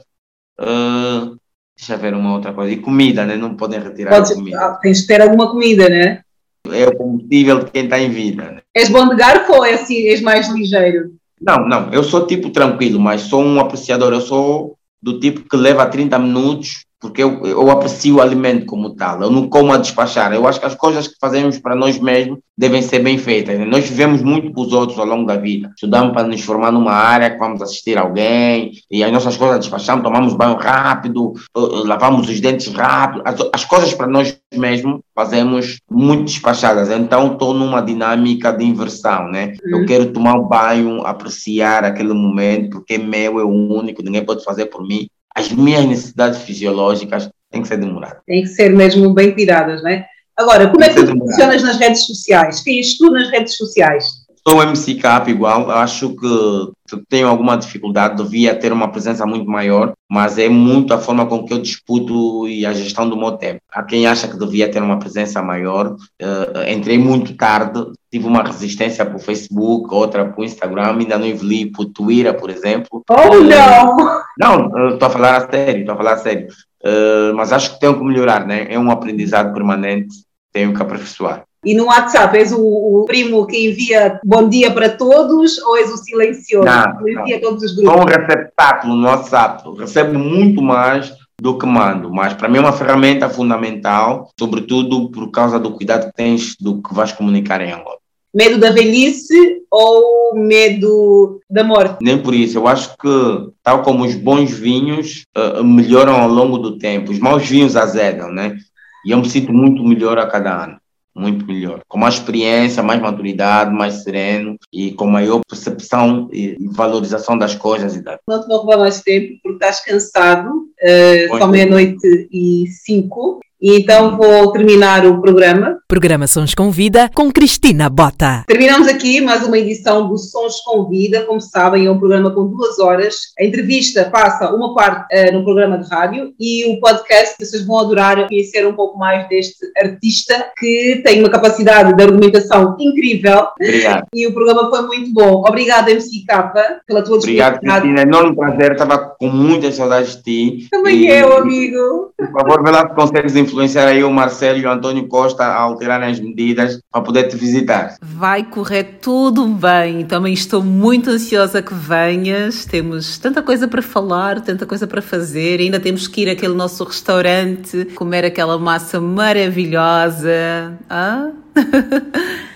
uh, deixa eu ver uma outra coisa, e comida, né? Não podem retirar comida. Ah, tens de ter alguma comida, né? É o combustível de quem está em vida. Né? És bom de garfo ou é assim, és mais ligeiro? Não, não, eu sou tipo tranquilo, mas sou um apreciador, eu sou do tipo que leva 30 minutos porque eu, eu aprecio o alimento como tal, eu não como a despachar. Eu acho que as coisas que fazemos para nós mesmos devem ser bem feitas. Né? Nós vivemos muito com os outros ao longo da vida. Estudamos para nos formar numa área que vamos assistir alguém, e as nossas coisas despachamos, tomamos banho rápido, eh, eh, lavamos os dentes rápido. As, as coisas para nós mesmos fazemos muito despachadas. Então estou numa dinâmica de inversão, né? Uhum. Eu quero tomar um banho, apreciar aquele momento, porque meu, é o único, ninguém pode fazer por mim as minhas necessidades fisiológicas têm que ser demoradas. Têm que ser mesmo bem tiradas, não é? Agora, como é que tu funcionas nas redes sociais? Quem és tu nas redes sociais? Sou MC Cap igual, acho que tenho alguma dificuldade, devia ter uma presença muito maior, mas é muito a forma com que eu disputo e a gestão do meu tempo. Há quem acha que devia ter uma presença maior, uh, entrei muito tarde, tive uma resistência para o Facebook, outra para o Instagram, ainda não evolui para o Twitter, por exemplo. Oh, não! Não, estou a falar a sério, estou a falar a sério. Uh, mas acho que tenho que melhorar, né? É um aprendizado permanente, tenho que aperfeiçoar. E no WhatsApp és o, o, primo que envia bom dia para todos ou és o silencioso não, que envia todos os grupos? Sou um receptáculo no WhatsApp, recebo muito mais do que mando, mas para mim é uma ferramenta fundamental, sobretudo por causa do cuidado que tens do que vais comunicar em Angola. Medo da velhice ou medo da morte? Nem por isso. Eu acho que, tal como os bons vinhos uh, melhoram ao longo do tempo, os maus vinhos azedam, né? E eu me sinto muito melhor a cada ano muito melhor. Com mais experiência, mais maturidade, mais sereno e com maior percepção e valorização das coisas. Não te vou roubar mais tempo porque estás cansado. Uh, são meia-noite e cinco. E então vou terminar o programa. Programa Sons com Vida com Cristina Bota. Terminamos aqui mais uma edição do Sons com Vida. Como sabem, é um programa com duas horas. A entrevista passa uma parte uh, no programa de rádio e o podcast, vocês vão adorar conhecer um pouco mais deste artista que tem uma capacidade de argumentação incrível. Obrigado. E o programa foi muito bom. Obrigada, MC Capa, pela tua Obrigado, Cristina. Enorme prazer. Estava com muitas saudades de ti. Também e, eu, amigo. Por favor, vê lá se consegues influenciar aí o Marcelo e o Antônio Costa a alterarem as medidas para poder te visitar. Vai correr tudo bem. Também estou muito ansiosa que venhas. Temos tanta coisa para falar, tanta coisa para fazer. Ainda temos que ir àquele nosso restaurante, comer aquela massa maravilhosa. Ah?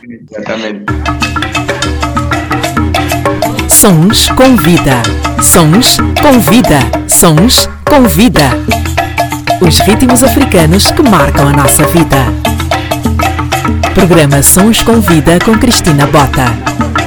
Exatamente. Sons com vida. Sons com vida. Sons com vida os ritmos africanos que marcam a nossa vida. Programa Sons com Vida com Cristina Bota.